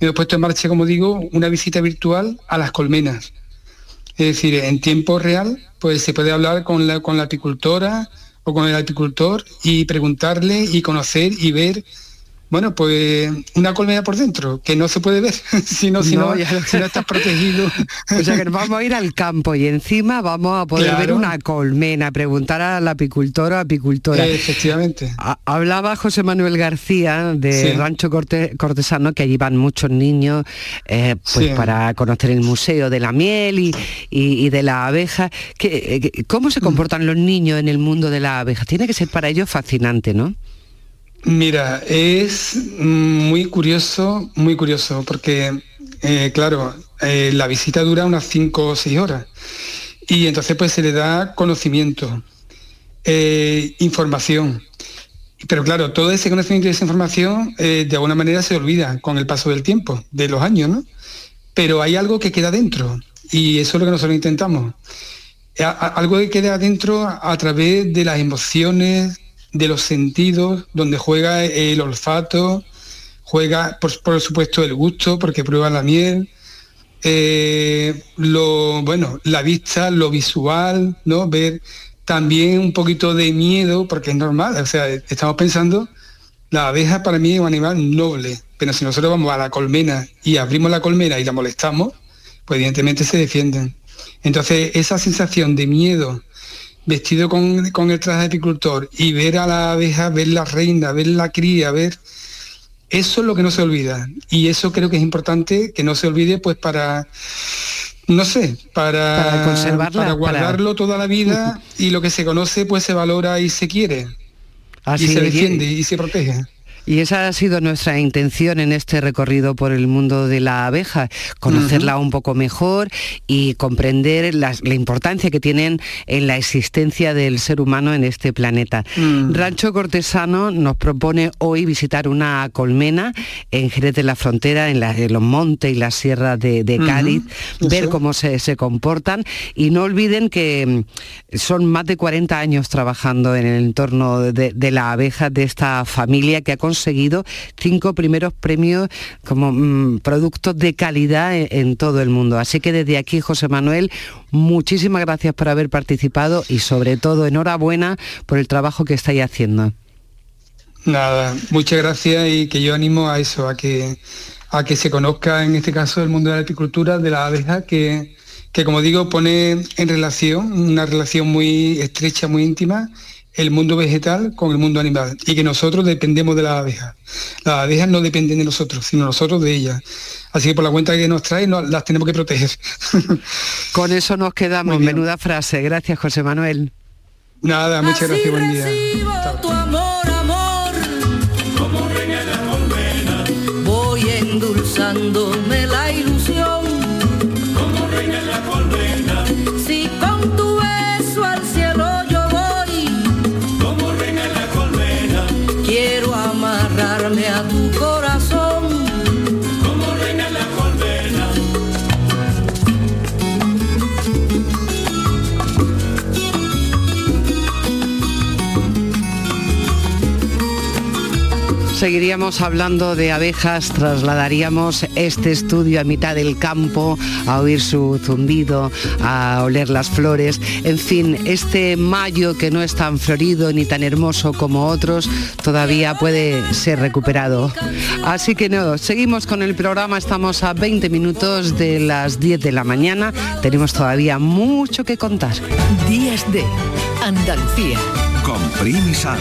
hemos puesto en marcha, como digo, una visita virtual a las colmenas. Es decir, en tiempo real, pues se puede hablar con la, con la apicultora o con el apicultor y preguntarle y conocer y ver, bueno, pues una colmena por dentro, que no se puede ver, si no, si No, no, si no estás protegido. O sea que nos vamos a ir al campo y encima vamos a poder ver una colmena, preguntar al apicultor o apicultora. Efectivamente. Ha- Hablaba José Manuel García de Sí. Rancho Corte- Cortesano, que allí van muchos niños eh, pues Sí. para conocer el museo de la miel y, y- y de la abeja. ¿Qué- eh, ¿Cómo Mm. se comportan los niños en el mundo de la abeja? Tiene que ser para ellos fascinante, ¿no? Mira, es muy curioso, muy curioso, porque, eh, claro, eh, la visita dura unas 5 o 6 horas y entonces pues se le da conocimiento, eh, información. Pero claro, todo ese conocimiento y esa información de alguna manera se olvida con el paso del tiempo, de los años, ¿no? Pero hay algo que queda dentro y eso es lo que nosotros intentamos. Algo que queda dentro a través de las emociones, de los sentidos, donde juega el olfato, juega por, por supuesto el gusto, porque prueba la miel, eh, lo bueno, la vista, lo visual, ¿no? Ver también un poquito de miedo, porque es normal, o sea, estamos pensando, la abeja para mí es un animal noble, pero si nosotros vamos a la colmena y abrimos la colmena y la molestamos, pues evidentemente se defienden. Entonces, esa sensación de miedo, vestido con, con el traje de apicultor y ver a la abeja, ver la reina, ver la cría, ver... Eso es lo que no se olvida. Y eso creo que es importante que no se olvide pues para, no sé, para, Para conservarla, para para- guardarlo toda la vida y lo que se conoce pues se valora y se quiere. Así y se defiende y se protege. Y esa ha sido nuestra intención en este recorrido por el mundo de la abeja, conocerla un poco mejor y comprender las- la importancia que tienen en la existencia del ser humano en este planeta. Mm. Rancho Cortesano nos propone hoy visitar una colmena en Jerez de la Frontera, en, la- en los montes y las sierras de, Cádiz, ver cómo se, se comportan y no olviden que mm, son más de 40 años trabajando en el entorno de, de la abeja de esta familia que ha conseguido cinco primeros premios como mm, productos de calidad en, en todo el mundo. Así que desde aquí, José Manuel, muchísimas gracias por haber participado y sobre todo enhorabuena por el trabajo que estáis haciendo. Nada, muchas gracias y que yo animo a eso, a que a que se conozca en este caso el mundo de la apicultura, de la abeja, que, que como digo pone en relación, una relación muy estrecha, muy íntima, el mundo vegetal con el mundo animal y que nosotros dependemos de las abejas. Las abejas no dependen de nosotros, sino nosotros de ellas. Así que por la cuenta que nos traen, no- las tenemos que proteger. Con eso nos quedamos. Menuda frase. Gracias, José Manuel. Nada, muchas gracias, buen día. tu amor, amor. Como reina la colmena. Voy endulzándome seguiríamos hablando de abejas, trasladaríamos este estudio a mitad del campo, a oír su zumbido, a oler las flores. En fin, este mayo que no es tan florido ni tan hermoso como otros, todavía puede ser recuperado. Así que no, seguimos con el programa, estamos a 20 minutos de las 10 de la mañana, tenemos todavía mucho que contar. Días de Andalucía. Con Primi Sanz,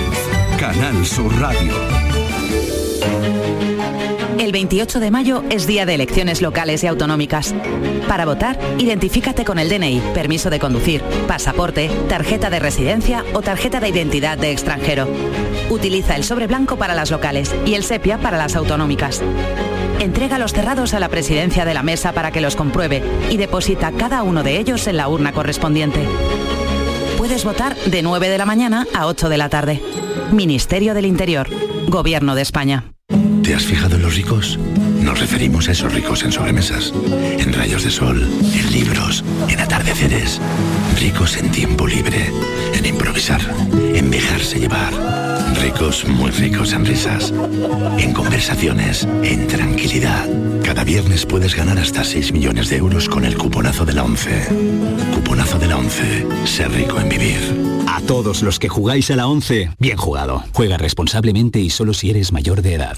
Canal Sur Radio. El 28 de mayo es día de elecciones locales y autonómicas. Para votar, identifícate con el DNI, permiso de conducir, pasaporte, tarjeta de residencia o tarjeta de identidad de extranjero. Utiliza el sobre blanco para las locales y el sepia para las autonómicas. Entrega los cerrados a la presidencia de la mesa para que los compruebe y deposita cada uno de ellos en la urna correspondiente. Puedes votar de 9 de la mañana a 8 de la tarde. Ministerio del Interior, Gobierno de España. ¿Te has fijado en los ricos? Nos referimos a esos ricos en sobremesas, en rayos de sol, en libros, en atardeceres. Ricos en tiempo libre, en improvisar, en dejarse llevar. Ricos, muy ricos en risas, en conversaciones, en tranquilidad. Cada viernes puedes ganar hasta 6 millones de euros con el cuponazo de la 11. Cuponazo de la 11. Ser rico en vivir. A todos los que jugáis a la 11, bien jugado. Juega responsablemente y solo si eres mayor de edad.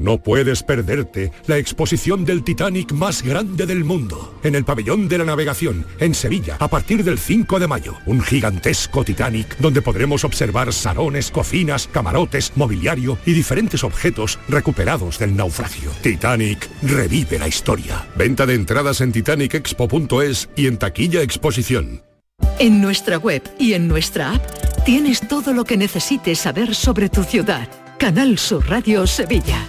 No puedes perderte la exposición del Titanic más grande del mundo, en el Pabellón de la Navegación, en Sevilla, a partir del 5 de mayo. Un gigantesco Titanic donde podremos observar salones, cocinas, camarotes, mobiliario y diferentes objetos recuperados del naufragio. Titanic revive la historia. Venta de entradas en titanicexpo.es y en taquilla exposición. En nuestra web y en nuestra app tienes todo lo que necesites saber sobre tu ciudad. Canal Sur Radio Sevilla.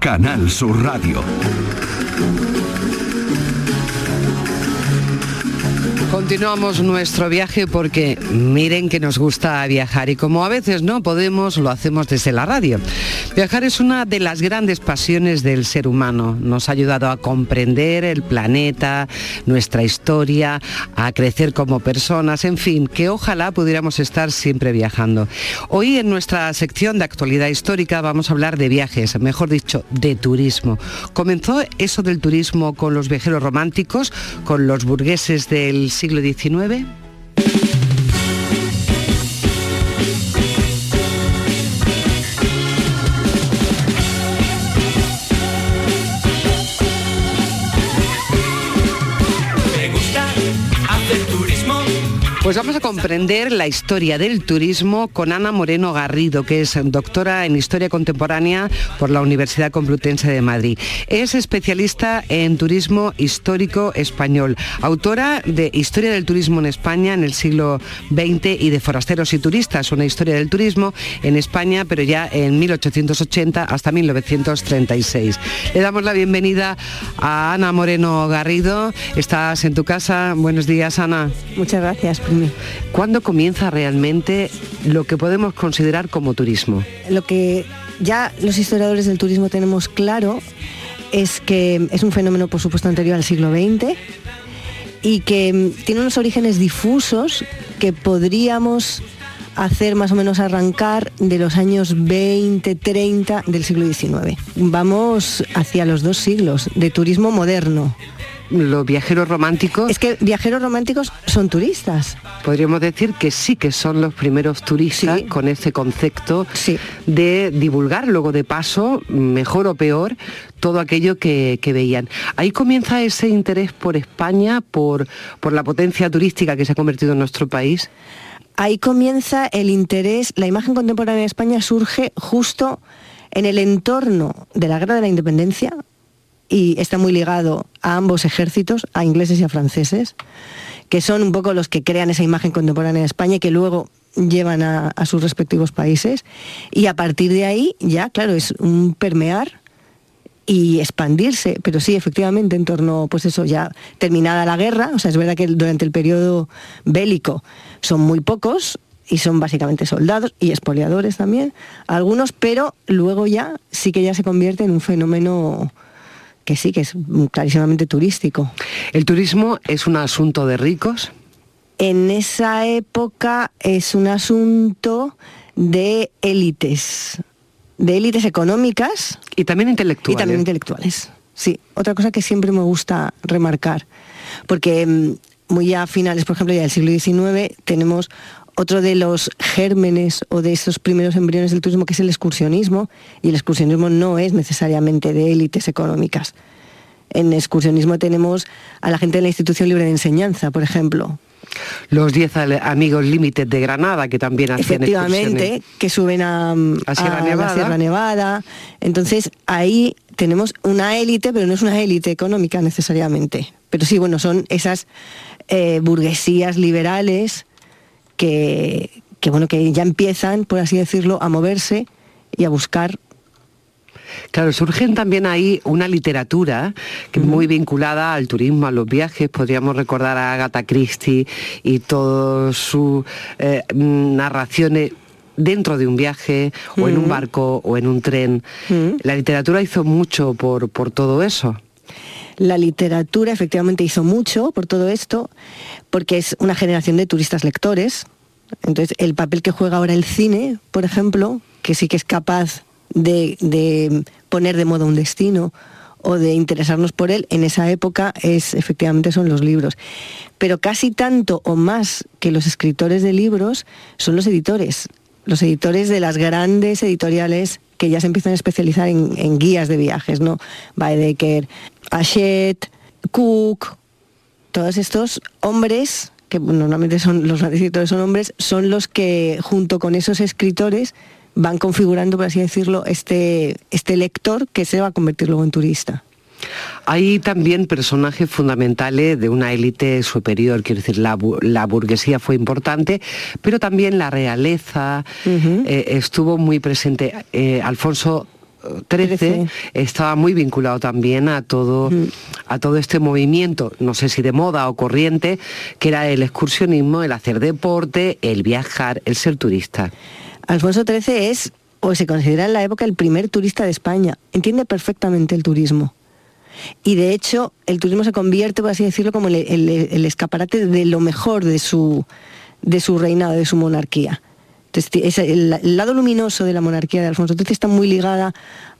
Canal Sur Radio. Continuamos nuestro viaje porque miren que nos gusta viajar y como a veces no podemos, lo hacemos desde la radio. Viajar es una de las grandes pasiones del ser humano. Nos ha ayudado a comprender el planeta, nuestra historia, a crecer como personas, en fin, que ojalá pudiéramos estar siempre viajando. Hoy en nuestra sección de actualidad histórica vamos a hablar de viajes, mejor dicho, de turismo. Comenzó eso del turismo con los viajeros románticos, con los burgueses del siglo XIX? Pues vamos a comprender la historia del turismo con Ana Moreno Garrido, que es doctora en Historia Contemporánea por la Universidad Complutense de Madrid. Es especialista en turismo histórico español, autora de Historia del Turismo en España en el siglo XX y de Forasteros y Turistas, una historia del turismo en España, pero ya en 1880 hasta 1936. Le damos la bienvenida a Ana Moreno Garrido. Estás en tu casa. Buenos días, Ana. Muchas gracias. ¿Cuándo comienza realmente lo que podemos considerar como turismo? Lo que ya los historiadores del turismo tenemos claro es que es un fenómeno, por supuesto, anterior al siglo XX y que tiene unos orígenes difusos que podríamos hacer más o menos arrancar de los años 20, 30 del siglo XIX. Vamos hacia los dos siglos de turismo moderno los viajeros románticos... Es que viajeros románticos son turistas. Podríamos decir que sí que son los primeros turistas con ese concepto de divulgar luego de paso, mejor o peor, todo aquello que, que veían. Ahí comienza ese interés por España, por, por la potencia turística que se ha convertido en nuestro país. Ahí comienza el interés, la imagen contemporánea de España surge justo en el entorno de la Guerra de la Independencia y está muy ligado a ambos ejércitos, a ingleses y a franceses, que son un poco los que crean esa imagen contemporánea de España y que luego llevan a, sus respectivos países. Y a partir de ahí ya, claro, es un permear y expandirse, pero sí, efectivamente, en torno, pues eso, ya terminada la guerra, o sea, es verdad que durante el periodo bélico son muy pocos y son básicamente soldados y expoliadores también, algunos, pero luego ya sí que ya se convierte en un fenómeno que sí, que es clarísimamente turístico. ¿El turismo es un asunto de ricos? En esa época es un asunto de élites, de élites económicas. Y también intelectuales. Y también intelectuales, sí. Otra cosa que siempre me gusta remarcar, porque mm, muy a finales, por ejemplo, ya del siglo XIX, tenemos otro de los gérmenes o de esos primeros embriones del turismo, que es el excursionismo, y el excursionismo no es necesariamente de élites económicas. En excursionismo tenemos a la gente de la institución libre de enseñanza, por ejemplo, los 10 amigos límites de Granada que también hacían Efectivamente, que suben a, a, Sierra, a la Sierra Nevada. Entonces ahí tenemos una élite, pero no es una élite económica necesariamente. Pero sí, bueno, son esas eh, burguesías liberales que, que, bueno, que ya empiezan, por así decirlo, a moverse y a buscar Claro, surgen también ahí una literatura que es muy vinculada al turismo, a los viajes. Podríamos recordar a Agatha Christie y todas sus eh, narraciones dentro de un viaje o en un barco o en un tren. La literatura hizo mucho por, por todo eso. La literatura efectivamente hizo mucho por todo esto, porque es una generación de turistas lectores. Entonces, el papel que juega ahora el cine, por ejemplo, que sí que es capaz de, de, poner de moda un destino o de interesarnos por él, en esa época es efectivamente son los libros. Pero casi tanto o más que los escritores de libros son los editores, los editores de las grandes editoriales que ya se empiezan a especializar en, guías de viajes, ¿no? Baedeker, Hachette, Cook, todos estos hombres que normalmente son los grandes editores son hombres, son los que junto con esos escritores van configurando, por así decirlo, este, este lector que se va a convertir luego en turista. Hay también personajes fundamentales de una élite superior, quiero decir, la, la, burguesía fue importante, pero también la realeza uh -huh. eh, estuvo muy presente. Eh, Alfonso XIII estaba muy vinculado también a todo, a todo este movimiento, no sé si de moda o corriente, que era el excursionismo, el hacer deporte, el viajar, el ser turista. Alfonso XIII es, o se considera en la época, el primer turista de España. Entiende perfectamente el turismo. Y de hecho, el turismo se convierte, por así decirlo, como el, el, el escaparate de lo mejor de su, de su reinado, de su monarquía. El, el, lado luminoso de la monarquía de Alfonso XIII está muy ligada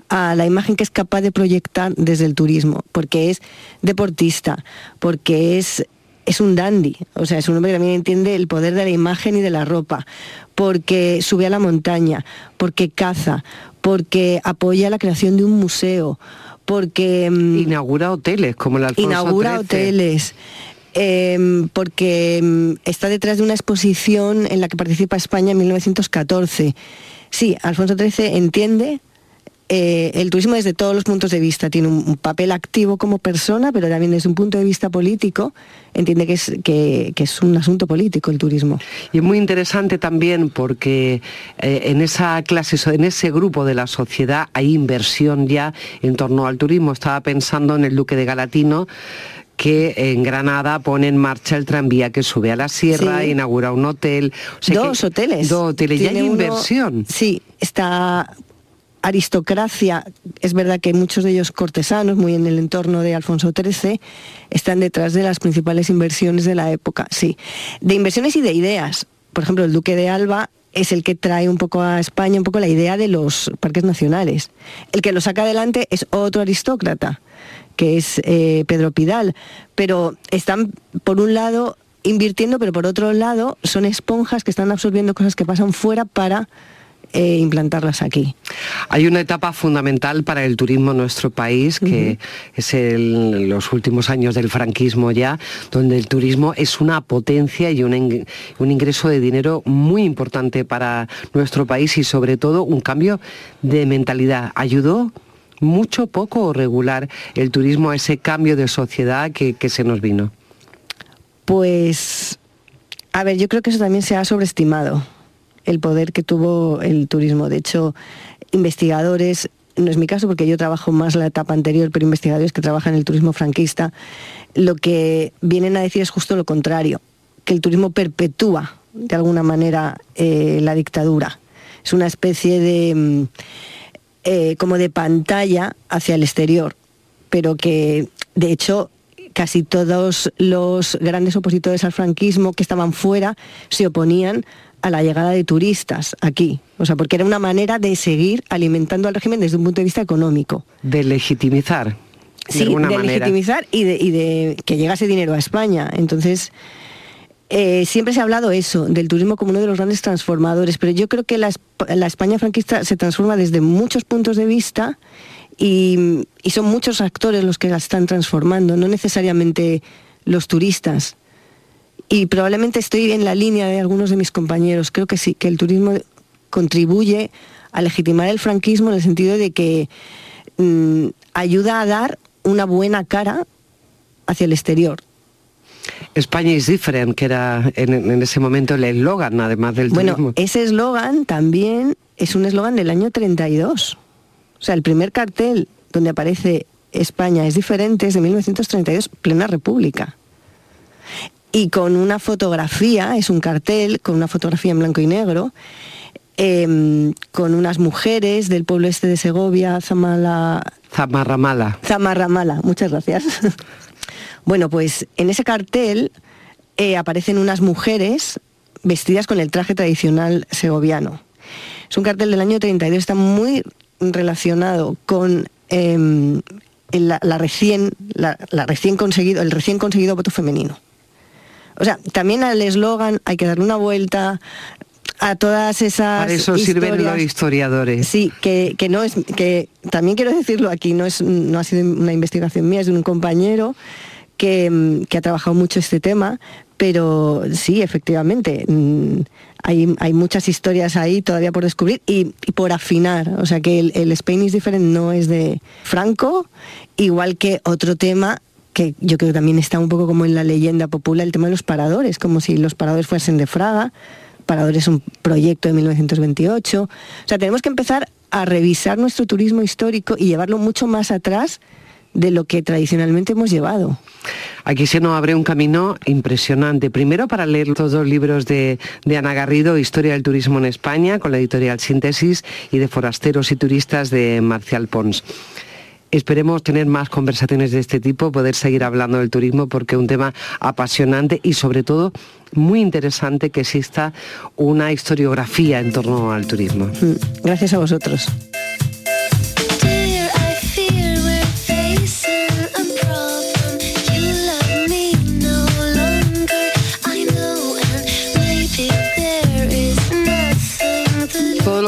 a la imagen que es capaz de proyectar desde el turismo, porque es deportista, porque es es un dandy, o sea, es un hombre que también entiende el poder de la imagen y de la ropa, porque sube a la montaña, porque caza, porque apoya la creación de un museo, porque... Inaugura hoteles, como el Alfonso Inaugura 13. hoteles. Eh, porque mm, está detrás de una exposición en la que participa España en 1914. Sí, Alfonso XIII entiende eh, el turismo desde todos los puntos de vista. Tiene un, papel activo como persona, pero también desde un punto de vista político entiende que es, que es un asunto político el turismo. Y es muy interesante también porque eh, en esa clase, en ese grupo de la sociedad hay inversión ya en torno al turismo. Estaba pensando en el Duque de Galatino, que en Granada pone en marcha el tranvía que sube a la sierra, sí. inaugura un hotel. O sea dos que, hoteles. Dos hoteles, ya hay uno, inversión. Sí, está aristocracia, es verdad que muchos de ellos cortesanos, muy en el entorno de Alfonso XIII, están detrás de las principales inversiones de la época, sí. De inversiones y de ideas. Por ejemplo, el duque de Alba es el que trae un poco a España un poco la idea de los parques nacionales. El que lo saca adelante es otro aristócrata, que es eh, Pedro Pidal. Pero están, por un lado, invirtiendo, pero por otro lado, son esponjas que están absorbiendo cosas que pasan fuera para eh, implantarlas aquí. Hay una etapa fundamental para el turismo en nuestro país, que es el, los últimos años del franquismo ya, donde el turismo es una potencia y un, un ingreso de dinero muy importante para nuestro país y sobre todo un cambio de mentalidad. ¿Ayudó mucho, poco o regular el turismo a ese cambio de sociedad que, que se nos vino? Pues, a ver, yo creo que eso también se ha sobreestimado, el poder que tuvo el turismo. De hecho, investigadores, no es mi caso porque yo trabajo más la etapa anterior, pero investigadores que trabajan en el turismo franquista, lo que vienen a decir es justo lo contrario, que el turismo perpetúa de alguna manera eh, la dictadura. Es una especie de mm, eh, como de pantalla hacia el exterior, pero que de hecho casi todos los grandes opositores al franquismo que estaban fuera se oponían a la llegada de turistas aquí, o sea, porque era una manera de seguir alimentando al régimen desde un punto de vista económico. De legitimizar. De Sí, de manera. legitimizar y de, y de que llegase dinero a España. Entonces, eh, siempre se ha hablado eso, del turismo como uno de los grandes transformadores, pero yo creo que la, Esp- la España franquista se transforma desde muchos puntos de vista y, y son muchos actores los que la están transformando, no necesariamente los turistas. Y probablemente estoy en la línea de algunos de mis compañeros. Creo que sí, que el turismo contribuye a legitimar el franquismo en el sentido de que mm, ayuda a dar una buena cara hacia el exterior. España is different, que era en, en ese momento el eslogan, además del Bueno, turismo. ese eslogan también es un eslogan del año 32. O sea, el primer cartel donde aparece España es diferente es de 1932, plena república. Y con una fotografía, es un cartel con una fotografía en blanco y negro, em, con unas mujeres del pueblo este de Segovia, Zamala, Zamarramala. Zamarramala, muchas gracias. bueno, pues en ese cartel eh, aparecen unas mujeres vestidas con el traje tradicional segoviano. Es un cartel del año 32, está muy relacionado con em, la, recién, la recién conseguido, el recién conseguido voto femenino. O sea, también al eslogan hay que darle una vuelta a todas esas Para eso sirven los historiadores. Sí, que, que no es, que también quiero decirlo aquí, no es, no ha sido una investigación mía, es de un compañero que, mm, que ha trabajado mucho este tema, pero sí, efectivamente, mm, hay, hay muchas historias ahí todavía por descubrir y, y por afinar. O sea que el, el Spain is Different no es de Franco, igual que otro tema que yo creo que también está un poco como en la leyenda popular, el tema de los paradores, como si los paradores fuesen de Fraga. Paradores es un proyecto de 1928. O sea, tenemos que empezar a revisar nuestro turismo histórico y llevarlo mucho más atrás de lo que tradicionalmente hemos llevado. Aquí se nos abre un camino impresionante. Primero para leer los libros de, de Ana Garrido, Historia del Turismo en España, con la editorial Síntesis, y de Forasteros y Turistas de Marcial Pons. Esperemos tener más conversaciones de este tipo, poder seguir hablando del turismo porque es un tema apasionante y sobre todo muy interesante que exista una historiografía en torno al turismo. Mm, Gracias a vosotros.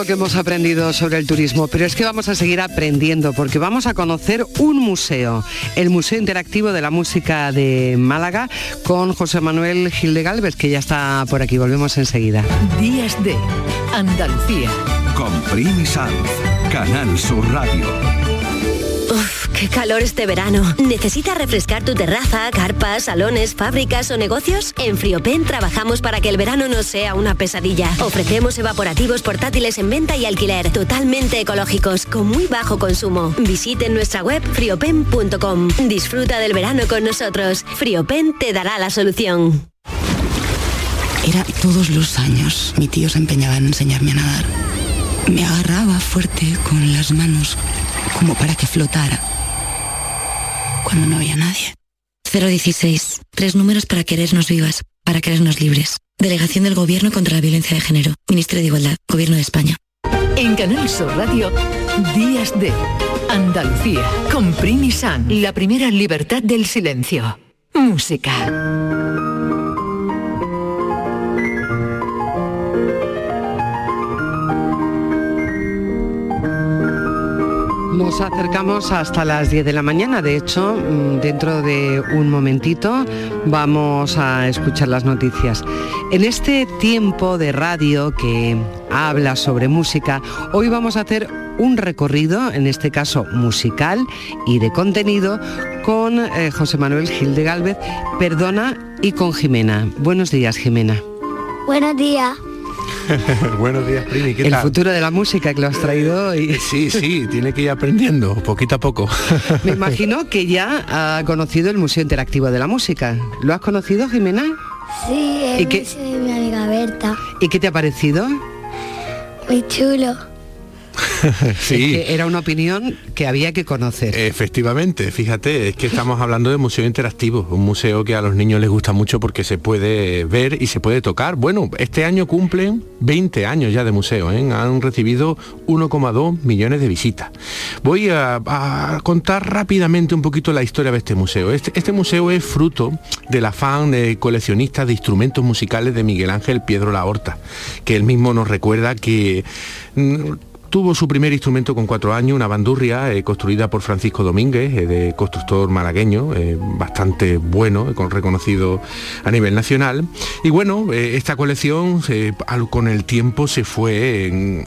Lo que hemos aprendido sobre el turismo, pero es que vamos a seguir aprendiendo porque vamos a conocer un museo, el Museo Interactivo de la Música de Málaga, con José Manuel Gil de Galvez, que ya está por aquí. Volvemos enseguida. Días de Andalucía. Con Primi Sanz, Canal Sur Radio. Calor este verano. ¿Necesitas refrescar tu terraza, carpas, salones, fábricas o negocios? En Friopen trabajamos para que el verano no sea una pesadilla. Ofrecemos evaporativos portátiles en venta y alquiler, totalmente ecológicos, con muy bajo consumo. Visite nuestra web friopen.com. Disfruta del verano con nosotros. Friopen te dará la solución. Era todos los años. Mi tío se empeñaba en enseñarme a nadar. Me agarraba fuerte con las manos como para que flotara. Cuando no había nadie. 016. Tres números para querernos vivas, para querernos libres. Delegación del Gobierno contra la Violencia de Género. Ministerio de Igualdad. Gobierno de España. En Canal Sur Radio, Días de Andalucía, con Primi San, la primera libertad del silencio. Música. Nos acercamos hasta las 10 de la mañana. De hecho, mm, dentro de un momentito vamos a escuchar las noticias. En este tiempo de radio que habla sobre música, hoy vamos a hacer un recorrido, en este caso musical y de contenido, con eh, José Manuel Gil de Galvez, Perdona y con Jimena. Buenos días, Jimena. Buenos días. Buenos días, Primi. ¿Qué El tal? futuro de la música que lo has traído hoy. Sí, sí, tiene que ir aprendiendo, poquito a poco. Me imagino que ya ha conocido el Museo Interactivo de la Música. ¿Lo has conocido, Jimena? Sí, es ¿Y qué- de mi amiga Berta. ¿Y qué te ha parecido? Muy chulo. sí. Que era una opinión que había que conocer. Efectivamente, fíjate, es que estamos hablando de museo interactivo, un museo que a los niños les gusta mucho porque se puede ver y se puede tocar. Bueno, este año cumplen 20 años ya de museo, ¿eh? han recibido 1,2 millones de visitas. Voy a, a contar rápidamente un poquito la historia de este museo. Este, este museo es fruto del afán de coleccionista de instrumentos musicales de Miguel Ángel Piedro La Horta, que él mismo nos recuerda que Tuvo su primer instrumento con cuatro años, una bandurria eh, construida por Francisco Domínguez, eh, de constructor malagueño, eh, bastante bueno, con- reconocido a nivel nacional. Y bueno, esta colección con el tiempo se fue,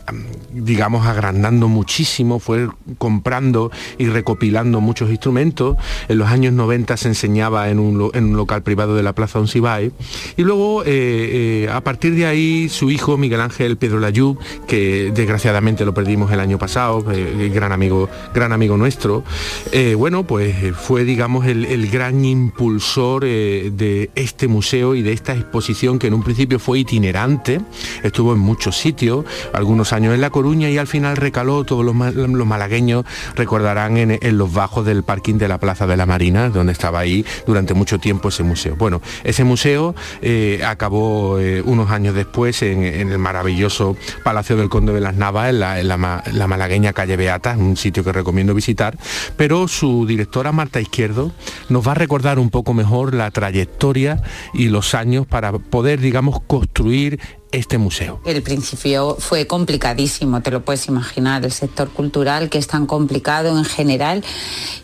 digamos, agrandando muchísimo, fue comprando y recopilando muchos instrumentos. En los años 90 se enseñaba en un, local privado de la Plaza Uncibay. Y luego, a partir de ahí, su hijo Miguel Ángel Pedro Layú, que desgraciadamente lo perdimos el año pasado, eh, gran amigo, gran amigo nuestro, eh, bueno, pues eh, fue, digamos, el, el gran impulsor eh, de este museo y de esta exposición que en un principio fue itinerante, estuvo en muchos sitios, algunos años en La Coruña y al final recaló, todos los, los malagueños recordarán en, en los bajos del parking de la Plaza de la Marina, donde estaba ahí durante mucho tiempo ese museo. Bueno, ese museo eh, acabó eh, unos años después en, en el maravilloso Palacio del Conde de las Navas, en la, la ma- la malagueña calle Beata, un sitio que recomiendo visitar, pero su directora Marta Izquierdo nos va a recordar un poco mejor la trayectoria y los años para poder, digamos, construir este museo. El principio fue complicadísimo, te lo puedes imaginar, el sector cultural que es tan complicado en general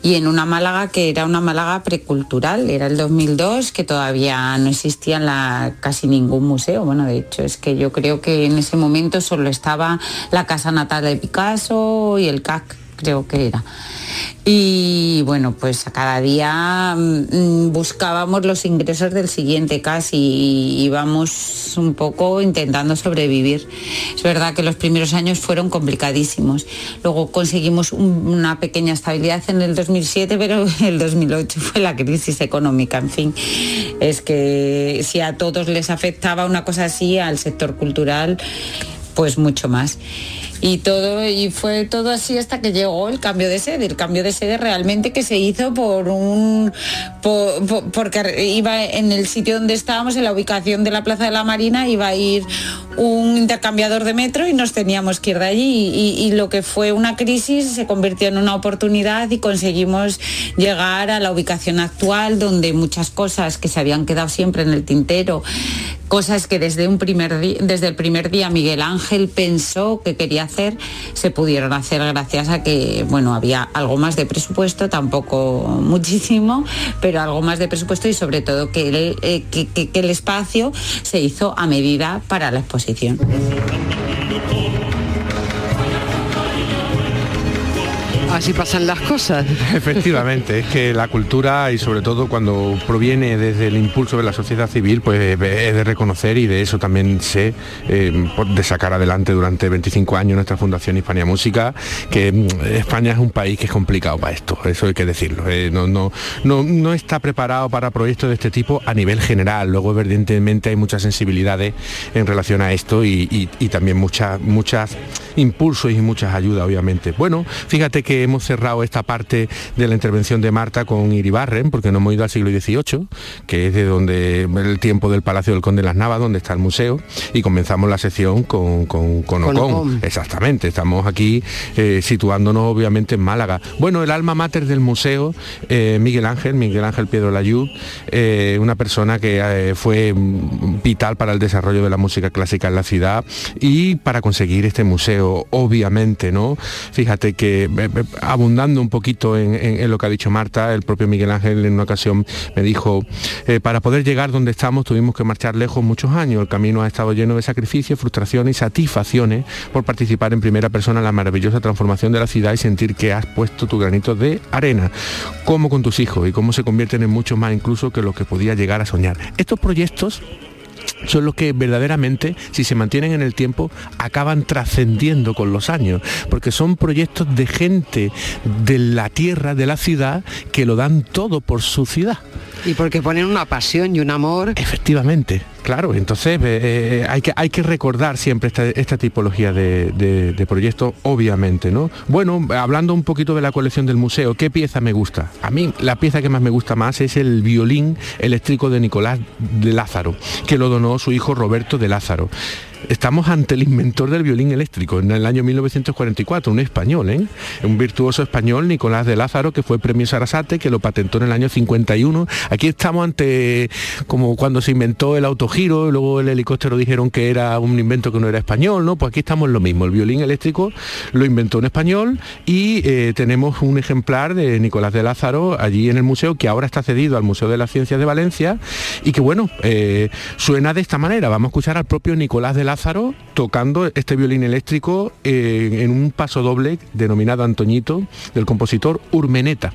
y en una Málaga que era una Málaga precultural, era el 2002 que todavía no existía la, casi ningún museo, bueno de hecho es que yo creo que en ese momento solo estaba la casa natal de Picasso y el CAC creo que era. Y bueno, pues a cada día mm, buscábamos los ingresos del siguiente casi y íbamos un poco intentando sobrevivir. Es verdad que los primeros años fueron complicadísimos. Luego conseguimos un- una pequeña estabilidad en el 2007, pero el 2008 fue la crisis económica. En fin, es que si a todos les afectaba una cosa así, al sector cultural, pues mucho más. Y todo, y fue todo así hasta que llegó el cambio de sede. El cambio de sede realmente que se hizo por un por- por- porque iba en el sitio donde estábamos, en la ubicación de la Plaza de la Marina, iba a ir un intercambiador de metro y nos teníamos que ir de allí. Y, lo que fue una crisis se convirtió en una oportunidad y conseguimos llegar a la ubicación actual donde muchas cosas que se habían quedado siempre en el tintero cosas que desde un primer desde el primer día Miguel Ángel pensó que quería hacer se pudieron hacer gracias a que bueno había algo más de presupuesto tampoco muchísimo pero algo más de presupuesto y sobre todo que el, eh, que el espacio se hizo a medida para la exposición disposición. Así pasan las cosas. Efectivamente, es que la cultura y sobre todo cuando proviene desde el impulso de la sociedad civil, pues es de reconocer y de eso también sé eh, por- de sacar adelante durante 25 años nuestra Fundación Hispania Música, que mm, España es un país que es complicado para esto, eso hay que decirlo. eh, no, no, no, no está preparado para proyectos de este tipo a nivel general. Luego, evidentemente, hay muchas sensibilidades en relación a esto y- y también muchas, muchas impulsos y muchas ayudas, obviamente. Bueno, fíjate que hemos cerrado esta parte de la intervención de Marta con Iribarren, porque nos hemos ido al siglo XVIII, que es de donde el tiempo del Palacio del Conde de las Navas, donde está el museo, y comenzamos la sección con, con, con Con Ocon. Ocon. Exactamente, estamos aquí eh, situándonos obviamente en Málaga. Bueno, el alma mater del museo, eh, Miguel Ángel, Miguel Ángel Piedro Layud, eh, una persona que eh, fue mm, vital para el desarrollo de la música clásica en la ciudad y para conseguir este museo, obviamente, ¿no? Fíjate que abundando un poquito en, en- lo que ha dicho Marta, el propio Miguel Ángel en una ocasión me dijo, eh, para poder llegar donde estamos tuvimos que marchar lejos muchos años. El camino ha estado lleno de sacrificios, frustraciones y satisfacciones por participar en primera persona en la maravillosa transformación de la ciudad y sentir que has puesto tu granito de arena, como con tus hijos y cómo se convierten en mucho más incluso que lo que podía llegar a soñar. Estos proyectos son los que verdaderamente, si se mantienen en el tiempo, acaban trascendiendo con los años, porque son proyectos de gente de la tierra, de la ciudad, que lo dan todo por su ciudad. Y porque ponen una pasión y un amor. Efectivamente, claro. Entonces eh, eh, hay, que, hay que recordar siempre esta, esta tipología de, de- de proyectos, obviamente, ¿no? Bueno, hablando un poquito de la colección del museo, ¿qué pieza me gusta? A mí la pieza que más me gusta más es el violín eléctrico de Nicolás de Lázaro, que lo donó su hijo Roberto de Lázaro. Estamos ante el inventor del violín eléctrico en el año 1944, un español, ¿eh? un virtuoso español, Nicolás de Lázaro, que fue premio Sarasate, que lo patentó en el año 51. Aquí estamos ante como cuando se inventó el autogiro, luego el helicóptero dijeron que era un invento que no era español, ¿no? Pues aquí estamos lo mismo. El violín eléctrico lo inventó un español y eh, tenemos un ejemplar de Nicolás de Lázaro allí en el museo que ahora está cedido al Museo de las Ciencias de Valencia y que bueno, eh, suena de esta manera. Vamos a escuchar al propio Nicolás de Lázaro tocando este violín eléctrico eh, en un paso doble denominado Antoñito del compositor Urmeneta.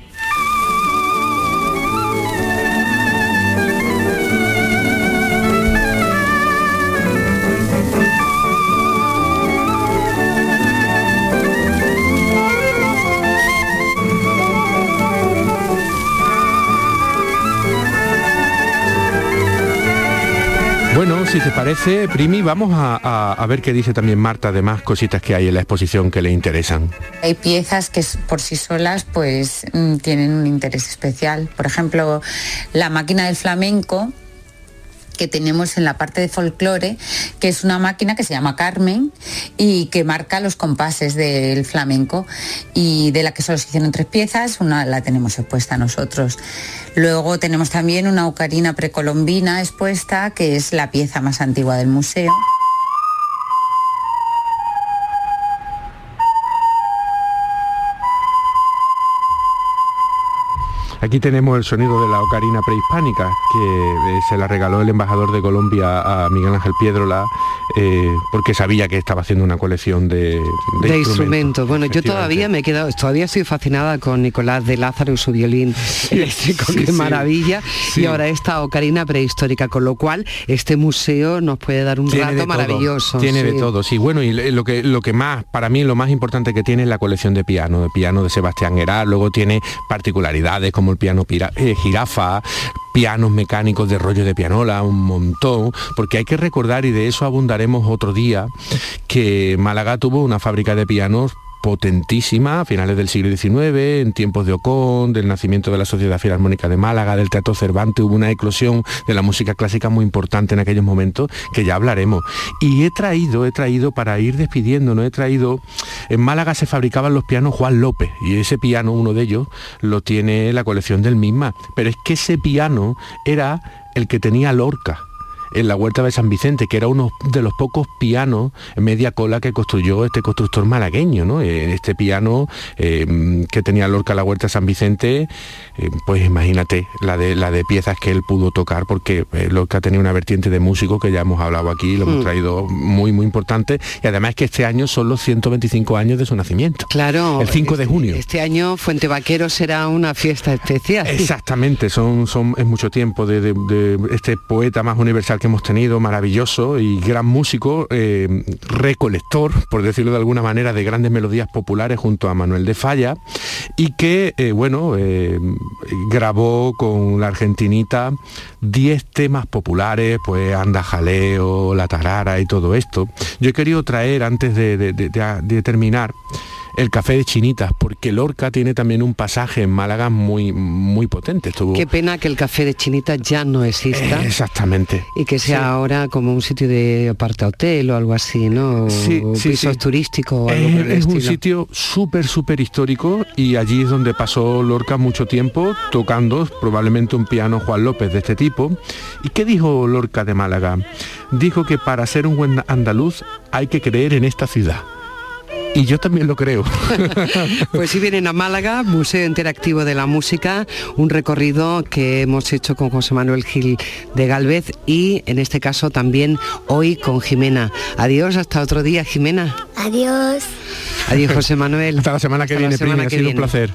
Si te parece, Primi, vamos a, a- ver qué dice también Marta de más cositas que hay en la exposición que le interesan. Hay piezas que por sí solas pues mm, tienen un interés especial. Por ejemplo, la máquina del flamenco que tenemos en la parte de folclore, que es una máquina que se llama Carmen y que marca los compases del flamenco y de la que solo se hicieron tres piezas, una la tenemos expuesta nosotros. Luego tenemos también una ocarina precolombina expuesta, que es la pieza más antigua del museo. Aquí tenemos el sonido de la ocarina prehispánica que eh, se la regaló el embajador de Colombia a Miguel Ángel Piedrola eh, porque sabía que estaba haciendo una colección de, de instrumentos. Bueno, yo todavía me he quedado, todavía estoy fascinada con Nicolás de Lázaro y su violín eléctrico, sí, qué sí. maravilla. Y ahora esta ocarina prehistórica, con lo cual este museo nos puede dar un Tiene rato de todo, maravilloso. Tiene de todo, sí. Bueno, y lo que, lo que más, para mí, lo más importante que tiene es la colección de piano, de piano de Sebastián Gerard, luego tiene particularidades como el piano pira- eh, jirafa, pianos mecánicos de rollo de pianola, un montón, porque hay que recordar, y de eso abundaremos otro día, que Málaga tuvo una fábrica de pianos potentísima a finales del siglo XIX, en tiempos de Ocon, del nacimiento de la Sociedad Filarmónica de Málaga, del Teatro Cervantes, hubo una eclosión de la música clásica muy importante en aquellos momentos, que ya hablaremos. Y he traído, he traído, para ir despidiéndonos, he traído, en Málaga se fabricaban los pianos Juan López, y ese piano, uno de ellos, lo tiene la colección del misma. Pero es que ese piano era el que tenía Lorca en la huerta de San Vicente, que era uno de los pocos pianos en media cola que construyó este constructor malagueño, ¿no? Eh, Este piano eh, que tenía Lorca en la huerta de San Vicente, eh, pues imagínate la de, la de piezas que él pudo tocar, porque Lorca tenía una vertiente de músico que ya hemos hablado aquí, lo hemos Mm. traído muy, muy importante, y además que este año son los 125 años de su nacimiento. Claro. El 5 de junio. Este año Fuente Vaquero será una fiesta especial. Exactamente, son, son, es mucho tiempo de, de- de este poeta más universal que hemos tenido, maravilloso y gran músico, eh, recolector, por decirlo de alguna manera, de grandes melodías populares junto a Manuel de Falla y que, eh, bueno, eh, grabó con la argentinita 10 temas populares, pues Anda Jaleo, La Tarara y todo esto. Yo he querido traer, antes de- terminar, el café de Chinitas, porque Lorca tiene también un pasaje en Málaga muy, muy potente. Estuvo... Qué pena que el café de Chinita ya no exista. Exactamente. Y que sea ahora como un sitio de aparta hotel o algo así, ¿no? O Sí, sí, pisos sí. turísticos o algo Es, por el es un sitio súper, súper histórico y allí es donde pasó Lorca mucho tiempo tocando probablemente un piano Juan López de este tipo. ¿Y qué dijo Lorca de Málaga? Dijo que para ser un buen andaluz hay que creer en esta ciudad. Y yo también lo creo. Pues si vienen a Málaga, Museo Interactivo de la Música, un recorrido que hemos hecho con José Manuel Gil de Galvez y en este caso también hoy con Jimena. Adiós, hasta otro día, Jimena. Adiós. Adiós, José Manuel. Hasta la semana que Hasta la viene, Primi, ha sido un viene. placer.